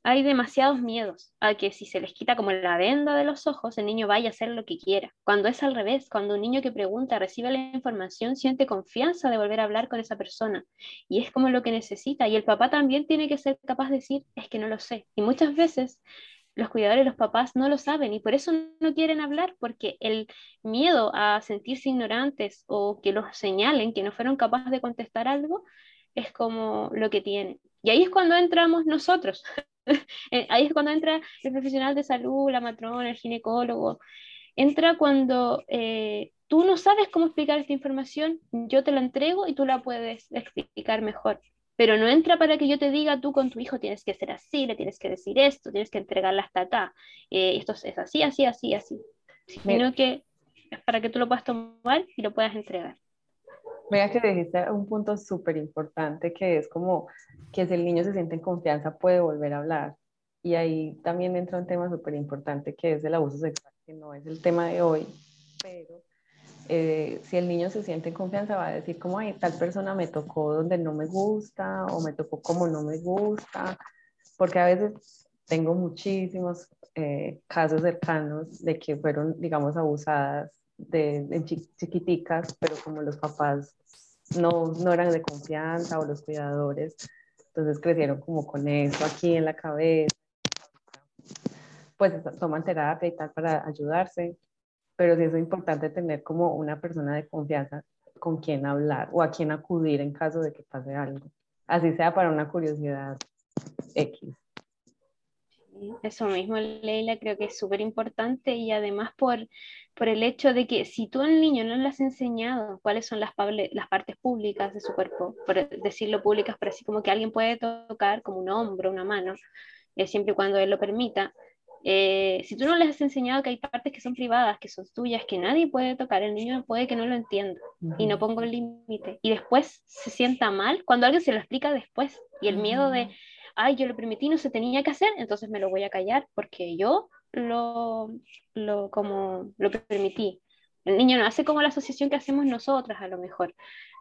Speaker 3: hay demasiados miedos a que si se les quita como la venda de los ojos, el niño vaya a hacer lo que quiera. Cuando es al revés, cuando un niño que pregunta recibe la información, siente confianza de volver a hablar con esa persona y es como lo que necesita. Y el papá también tiene que ser capaz de decir, es que no lo sé. Y muchas veces los cuidadores, los papás no lo saben y por eso no quieren hablar, porque el miedo a sentirse ignorantes o que los señalen que no fueron capaces de contestar algo es como lo que tienen. Y ahí es cuando entramos nosotros. Eh, ahí es cuando entra el profesional de salud, la matrona, el ginecólogo. Entra cuando eh, tú no sabes cómo explicar esta información, yo te la entrego y tú la puedes explicar mejor pero no entra para que yo te diga tú con tu hijo tienes que ser así, le tienes que decir esto, tienes que entregarla hasta acá, eh, esto es así, así, así, así, sino que es para que tú lo puedas tomar y lo puedas entregar.
Speaker 1: Mira que dijiste un punto súper importante que es como que si el niño se siente en confianza puede volver a hablar. Y ahí también entra un tema súper importante que es el abuso sexual, que no es el tema de hoy, pero eh, si el niño se siente en confianza, va a decir como, ay, tal persona me tocó donde no me gusta o me tocó como no me gusta, porque a veces tengo muchísimos eh, casos cercanos de que fueron, digamos, abusadas de, de chiquiticas, pero como los papás no, no eran de confianza o los cuidadores, entonces crecieron como con eso aquí en la cabeza, pues toman terapia y tal para ayudarse, pero sí es importante tener como una persona de confianza con quien hablar o a quien acudir en caso de que pase algo, así sea para una curiosidad X.
Speaker 3: Eso mismo, Leila, creo que es súper importante y además por, por el hecho de que si tú al niño no le has enseñado cuáles son las, las partes públicas de su cuerpo, por decirlo públicas, pero así como que alguien puede tocar como un hombro, una mano, eh, siempre y cuando él lo permita, eh, si tú no les has enseñado que hay partes que son privadas, que son tuyas, que nadie puede tocar, el niño puede que no lo entienda y no ponga un límite. Y después se sienta mal cuando alguien se lo explica después. Y el miedo de, ay, yo lo permití, no se tenía que hacer, entonces me lo voy a callar porque yo lo, lo, como, lo permití. El niño no hace como la asociación que hacemos nosotras a lo mejor,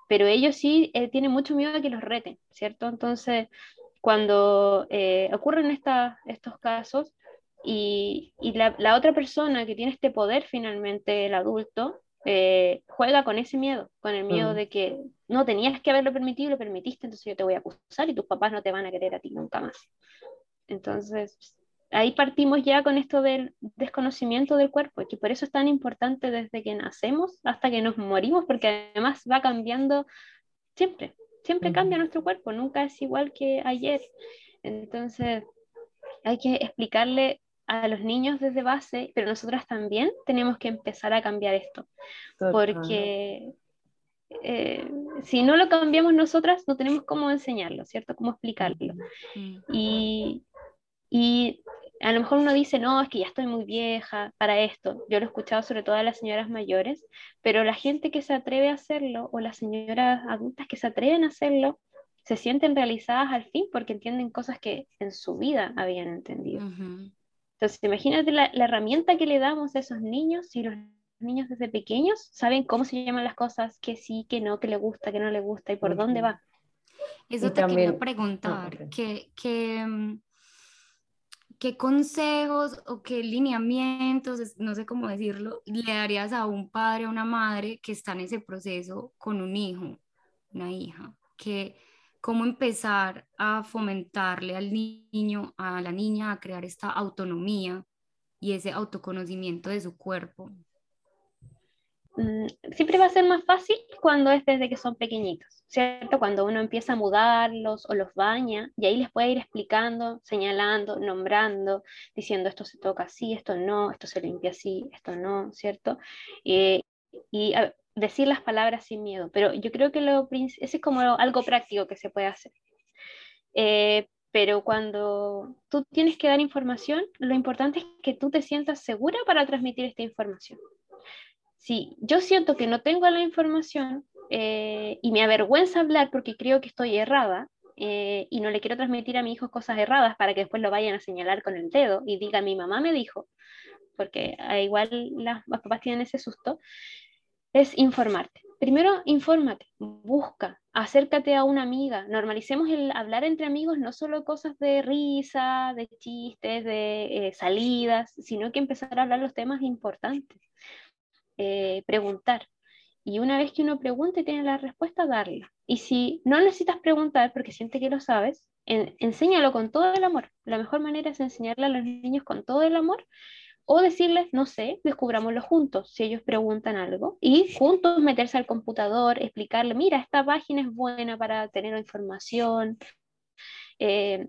Speaker 3: pero ellos sí eh, tienen mucho miedo de que los reten, ¿cierto? Entonces, cuando eh, ocurren estos casos y, y la, la, otra persona que tiene este poder finalmente, el adulto, eh, juega con ese miedo, con el miedo mm. de que no tenías que haberlo permitido y lo permitiste, entonces yo te voy a acusar y tus papás no te van a querer a ti nunca más. Entonces, ahí partimos ya con esto del desconocimiento del cuerpo, que por eso es tan importante desde que nacemos hasta que nos morimos, porque además va cambiando siempre, siempre cambia nuestro cuerpo, nunca es igual que ayer. Entonces, hay que explicarle a los niños desde base, pero nosotras también tenemos que empezar a cambiar esto, porque eh, si no lo cambiamos nosotras, no tenemos cómo enseñarlo, ¿cierto? Cómo explicarlo. Y, y a lo mejor uno dice, no, es que ya estoy muy vieja para esto. Yo lo he escuchado sobre todo a las señoras mayores, pero la gente que se atreve a hacerlo o las señoras adultas que se atreven a hacerlo, se sienten realizadas al fin porque entienden cosas que en su vida habían entendido. Entonces, imagínate la, herramienta que le damos a esos niños si los niños desde pequeños saben cómo se llaman las cosas, que sí, que no, que le gusta, que no le gusta y por dónde va.
Speaker 2: Eso te quería preguntar, ¿qué, mm, qué, consejos o qué lineamientos, no sé cómo decirlo, le darías a un padre o una madre que está en ese proceso con un hijo, una hija, que cómo empezar a fomentarle al niño, a la niña, a crear esta autonomía y ese autoconocimiento de su cuerpo.
Speaker 3: Mm, siempre va a ser más fácil cuando es desde que son pequeñitos, ¿cierto? Cuando uno empieza a mudarlos o los baña y ahí les puede ir explicando, señalando, nombrando, diciendo esto se toca así, esto no, esto se limpia así, esto no, ¿cierto? Eh, y decir las palabras sin miedo, pero yo creo que lo, ese es como algo práctico que se puede hacer. Eh, pero cuando tú tienes que dar información, lo importante es que tú te sientas segura para transmitir esta información. Si yo siento que no tengo la información eh, y me avergüenza hablar porque creo que estoy errada eh, y no le quiero transmitir a mi hijo cosas erradas para que después lo vayan a señalar con el dedo y diga mi mamá me dijo, porque igual las, las papás tienen ese susto, es informarte. Primero, infórmate, busca, acércate a una amiga. Normalicemos el hablar entre amigos, no solo cosas de risa, de chistes, de eh, salidas, sino que empezar a hablar los temas importantes. Eh, preguntar. Y una vez que uno pregunte y tiene la respuesta, darla. Y si no necesitas preguntar porque siente que lo sabes, enséñalo con todo el amor. La mejor manera es enseñarle a los niños con todo el amor o decirles, no sé, descubrámoslo juntos, si ellos preguntan algo, y juntos meterse al computador, explicarle, mira, esta página es buena para tener información, eh,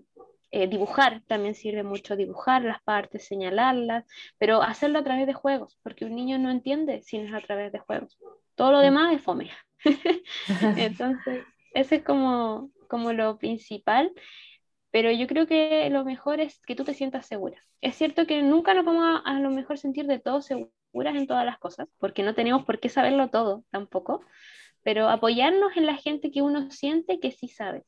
Speaker 3: eh, dibujar, también sirve mucho dibujar las partes, señalarlas, pero hacerlo a través de juegos, porque un niño no entiende si no es a través de juegos. Todo lo demás es fome. Entonces, ese es como, como lo principal pero yo creo que lo mejor es que tú te sientas segura. Es cierto que nunca nos vamos a, a lo mejor sentir de todo seguras en todas las cosas, porque no tenemos por qué saberlo todo tampoco, pero apoyarnos en la gente que uno siente que sí sabe.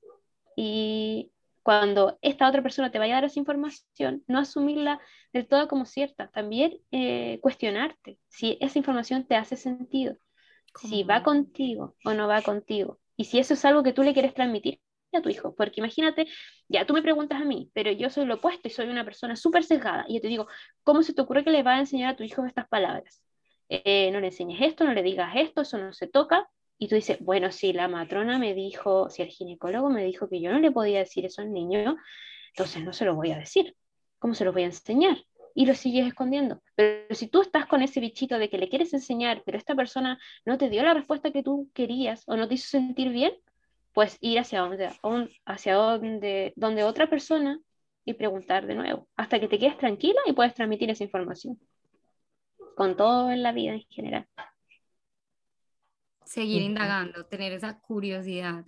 Speaker 3: Y cuando esta otra persona te vaya a dar esa información, no asumirla del todo como cierta, también eh, cuestionarte si esa información te hace sentido, si va contigo o no va contigo, y si eso es algo que tú le quieres transmitir a tu hijo, porque imagínate, ya tú me preguntas a mí, pero yo soy lo opuesto y soy una persona súper sesgada, y yo te digo, ¿cómo se te ocurre que le va a enseñar a tu hijo estas palabras? Eh, no le enseñes esto, no le digas esto, eso no se toca, y tú dices, bueno, si la matrona me dijo, si el ginecólogo me dijo que yo no le podía decir eso al niño, entonces no se lo voy a decir. ¿Cómo se lo voy a enseñar? Y lo sigues escondiendo. Pero si tú estás con ese bichito de que le quieres enseñar, pero esta persona no te dio la respuesta que tú querías o no te hizo sentir bien, pues ir hacia donde, hacia donde, donde otra persona y preguntar de nuevo, hasta que te quedes tranquila y puedes transmitir esa información, con todo en la vida en general.
Speaker 2: Seguir indagando, tener esa curiosidad.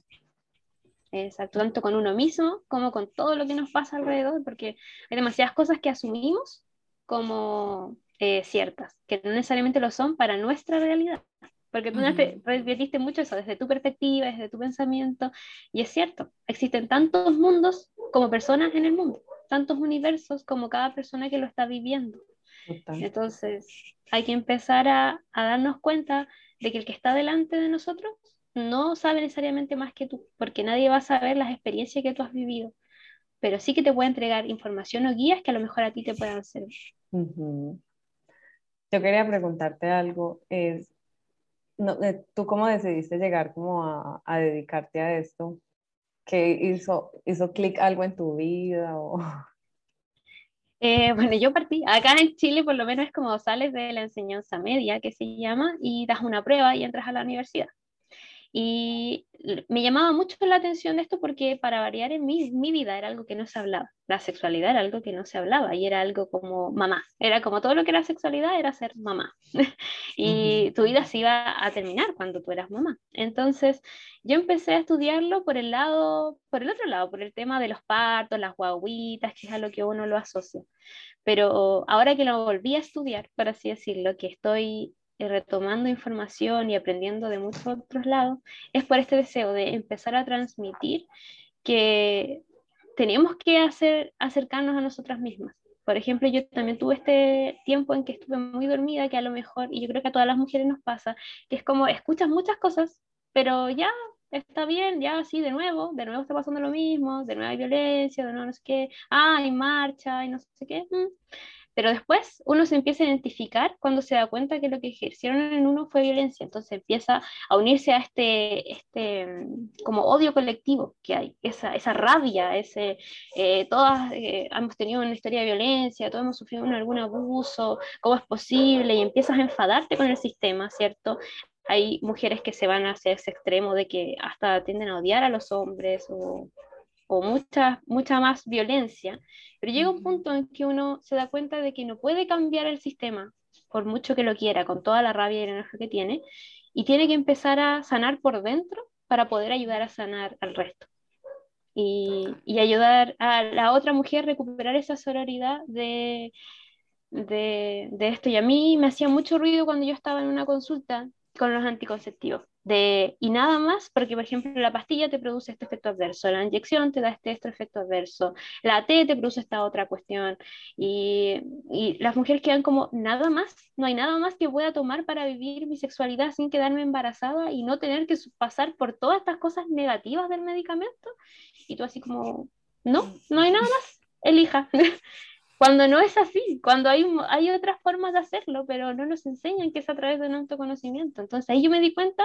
Speaker 3: Exacto, tanto con uno mismo como con todo lo que nos pasa alrededor, porque hay demasiadas cosas que asumimos como eh, ciertas, que no necesariamente lo son para nuestra realidad. Porque tú repetiste mucho eso desde tu perspectiva, desde tu pensamiento, y es cierto, existen tantos mundos como personas en el mundo, tantos universos como cada persona que lo está viviendo. Entonces, hay que empezar a, a darnos cuenta de que el que está delante de nosotros no sabe necesariamente más que tú, porque nadie va a saber las experiencias que tú has vivido, pero sí que te puede entregar información o guías que a lo mejor a ti te puedan servir.
Speaker 1: Yo quería preguntarte algo, es, no, eh, ¿tú cómo decidiste llegar como a, a dedicarte a esto? ¿Qué hizo, hizo clic algo en tu vida? O...
Speaker 3: Eh, bueno, yo partí, acá en Chile por lo menos es como sales de la enseñanza media, que se llama, y das una prueba y entras a la universidad. Y me llamaba mucho la atención de esto porque para variar en mi, mi, vida era algo que no se hablaba. La sexualidad era algo que no se hablaba y era algo como mamá. Era como todo lo que era sexualidad era ser mamá. y tu vida se iba a terminar cuando tú eras mamá. Entonces yo empecé a estudiarlo por el lado, por el otro lado, por el tema de los partos, las guaguitas, que es a lo que uno lo asocia. Pero ahora que lo volví a estudiar, por así decirlo, que estoy retomando información y aprendiendo de muchos otros lados, es por este deseo de empezar a transmitir que tenemos que hacer, acercarnos a nosotras mismas. Por ejemplo, yo también tuve este tiempo en que estuve muy dormida, que a lo mejor, y yo creo que a todas las mujeres nos pasa, que es como escuchas muchas cosas, pero ya está bien, ya sí, de nuevo, de nuevo está pasando lo mismo, de nuevo hay violencia, de nuevo no sé qué, ah, hay marcha y no sé qué. Pero después uno se empieza a identificar cuando se da cuenta que lo que ejercieron en uno fue violencia. Entonces empieza a unirse a este, este mm, como odio colectivo que hay, esa, esa rabia, ese, eh, todas eh, hemos tenido una historia de violencia, todos hemos sufrido algún abuso, ¿cómo es posible? Y empiezas a enfadarte con el sistema, ¿cierto? Hay mujeres que se van hacia ese extremo de que hasta tienden a odiar a los hombres o o mucha, mucha más violencia, pero llega un punto en que uno se da cuenta de que no puede cambiar el sistema, por mucho que lo quiera, con toda la rabia y el enojo que tiene, y tiene que empezar a sanar por dentro para poder ayudar a sanar al resto. Y, y ayudar a la otra mujer a recuperar esa sororidad de, de, de esto. Y a mí me hacía mucho ruido cuando yo estaba en una consulta con los anticonceptivos y nada más, porque por ejemplo la pastilla te produce este efecto adverso, la inyección te da este, este efecto adverso, la T te produce esta otra cuestión, y, y, las mujeres quedan como nada más, no hay nada más que pueda tomar para vivir mi sexualidad sin quedarme embarazada y no tener que pasar por todas estas cosas negativas del medicamento, y tú así como, no, no hay nada más, elija. Cuando no es así, cuando hay, hay otras formas de hacerlo, pero no nos enseñan que es a través de un autoconocimiento. Entonces ahí yo me di cuenta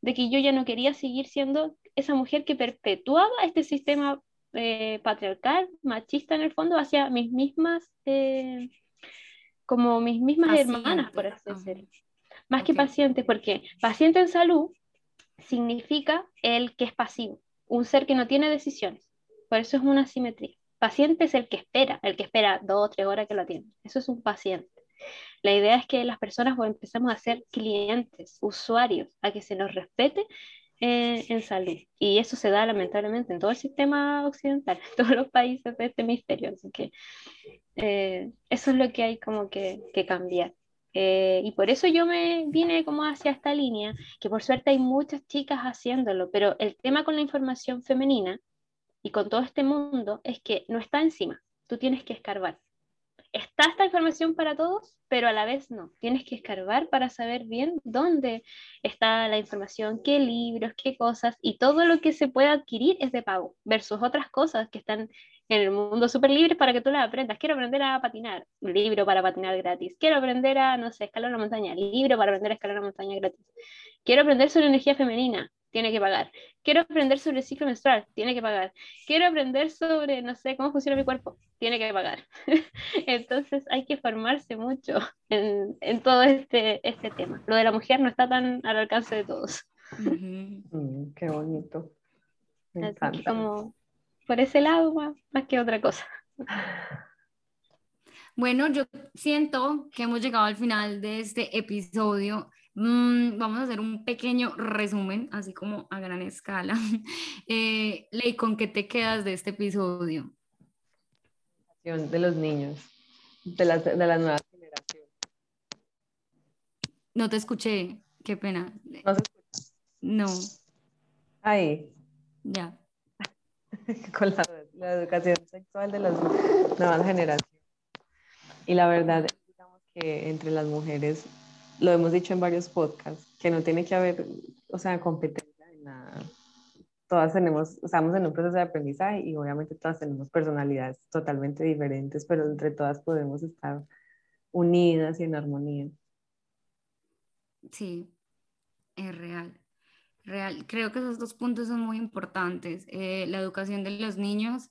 Speaker 3: de que yo ya no quería seguir siendo esa mujer que perpetuaba este sistema eh, patriarcal, machista en el fondo, hacia mis mismas, eh, como mis mismas hermanas, por así decirlo. Más que paciente, porque paciente en salud significa el que es pasivo, un ser que no tiene decisiones. Por eso es una simetría. Paciente es el que espera, el que espera dos o tres horas que lo atienden. Eso es un paciente. La idea es que las personas empezamos a ser clientes, usuarios, a que se nos respete eh, en salud. Y eso se da lamentablemente en todo el sistema occidental, en todos los países de este hemisferio. Así que eh, eso es lo que hay como que, que cambiar. Eh, y por eso yo me vine como hacia esta línea, que por suerte hay muchas chicas haciéndolo, pero el tema con la información femenina y con todo este mundo es que no está encima, tú tienes que escarbar. Está esta información para todos, pero a la vez no. Tienes que escarbar para saber bien dónde está la información, qué libros, qué cosas, y todo lo que se puede adquirir es de pago, versus otras cosas que están en el mundo súper libre para que tú las aprendas. Quiero aprender a patinar, libro para patinar gratis. Quiero aprender a, no sé, escalar una montaña, libro para aprender a escalar una montaña gratis. Quiero aprender sobre energía femenina, tiene que pagar. Quiero aprender sobre el ciclo menstrual, tiene que pagar. Quiero aprender sobre, no sé, cómo funciona mi cuerpo, tiene que pagar. Entonces hay que formarse mucho en, en, todo este, este tema. Lo de la mujer no está tan al alcance de todos.
Speaker 1: Mm, qué bonito.
Speaker 3: Me como por ese lado más, más que otra cosa.
Speaker 2: Bueno, yo siento que hemos llegado al final de este episodio. Mm, vamos a hacer un pequeño resumen, así como a gran escala. Eh, Ley, ¿con qué te quedas de este episodio?
Speaker 1: De los niños, de las, de las nuevas generaciones.
Speaker 2: No te escuché, qué pena.
Speaker 1: No se escucha.
Speaker 2: No.
Speaker 1: Ahí.
Speaker 2: Ya.
Speaker 1: Con la, la educación sexual de las nuevas generaciones. Y la verdad, digamos que entre las mujeres, lo hemos dicho en varios podcasts, que no tiene que haber, o sea, competencia en nada. Todas tenemos, estamos en un proceso de aprendizaje y obviamente todas tenemos personalidades totalmente diferentes, pero entre todas podemos estar unidas y en armonía.
Speaker 2: Sí, es real. Real. Creo que esos dos puntos son muy importantes. Eh, la educación de los niños,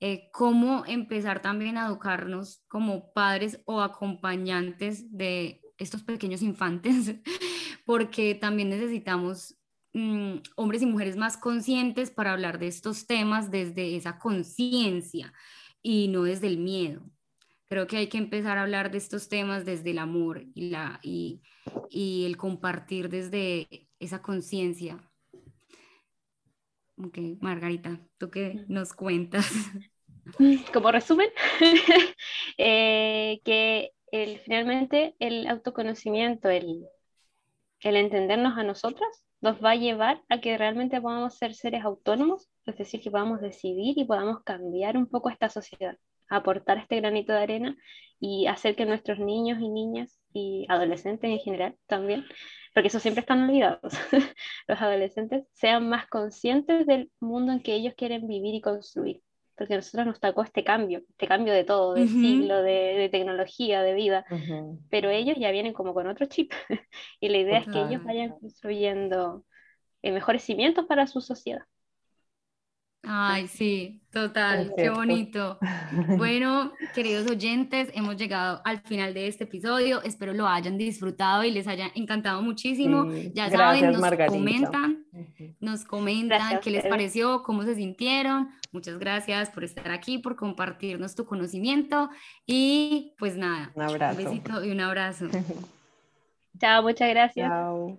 Speaker 2: eh, cómo empezar también a educarnos como padres o acompañantes de estos pequeños infantes, porque también necesitamos mm, hombres y mujeres más conscientes para hablar de estos temas desde esa conciencia y no desde el miedo. Creo que hay que empezar a hablar de estos temas desde el amor y, la, y, el compartir desde esa conciencia. Ok, Margarita, ¿tú qué nos cuentas?
Speaker 3: Como resumen, eh, que el, finalmente el autoconocimiento, el, el entendernos a nosotras, nos va a llevar a que realmente podamos ser seres autónomos, es decir, que podamos decidir y podamos cambiar un poco esta sociedad aportar este granito de arena y hacer que nuestros niños y niñas y adolescentes en general también, porque eso siempre están olvidados, los adolescentes sean más conscientes del mundo en que ellos quieren vivir y construir, porque a nosotros nos tocó este cambio, este cambio de todo, de siglo, de, tecnología, de vida, pero ellos ya vienen como con otro chip y la idea es que ellos vayan construyendo eh, mejores cimientos para su sociedad.
Speaker 2: Ay, sí, total, qué bonito. Bueno, queridos oyentes, hemos llegado al final de este episodio. Espero lo hayan disfrutado y les haya encantado muchísimo. ya saben, nos comentan, nos comentan qué les pareció, cómo se sintieron. Muchas gracias por estar aquí, por compartirnos tu conocimiento y pues nada,
Speaker 1: un, abrazo.
Speaker 2: un besito y un abrazo.
Speaker 3: Chao, muchas gracias.
Speaker 1: Chao.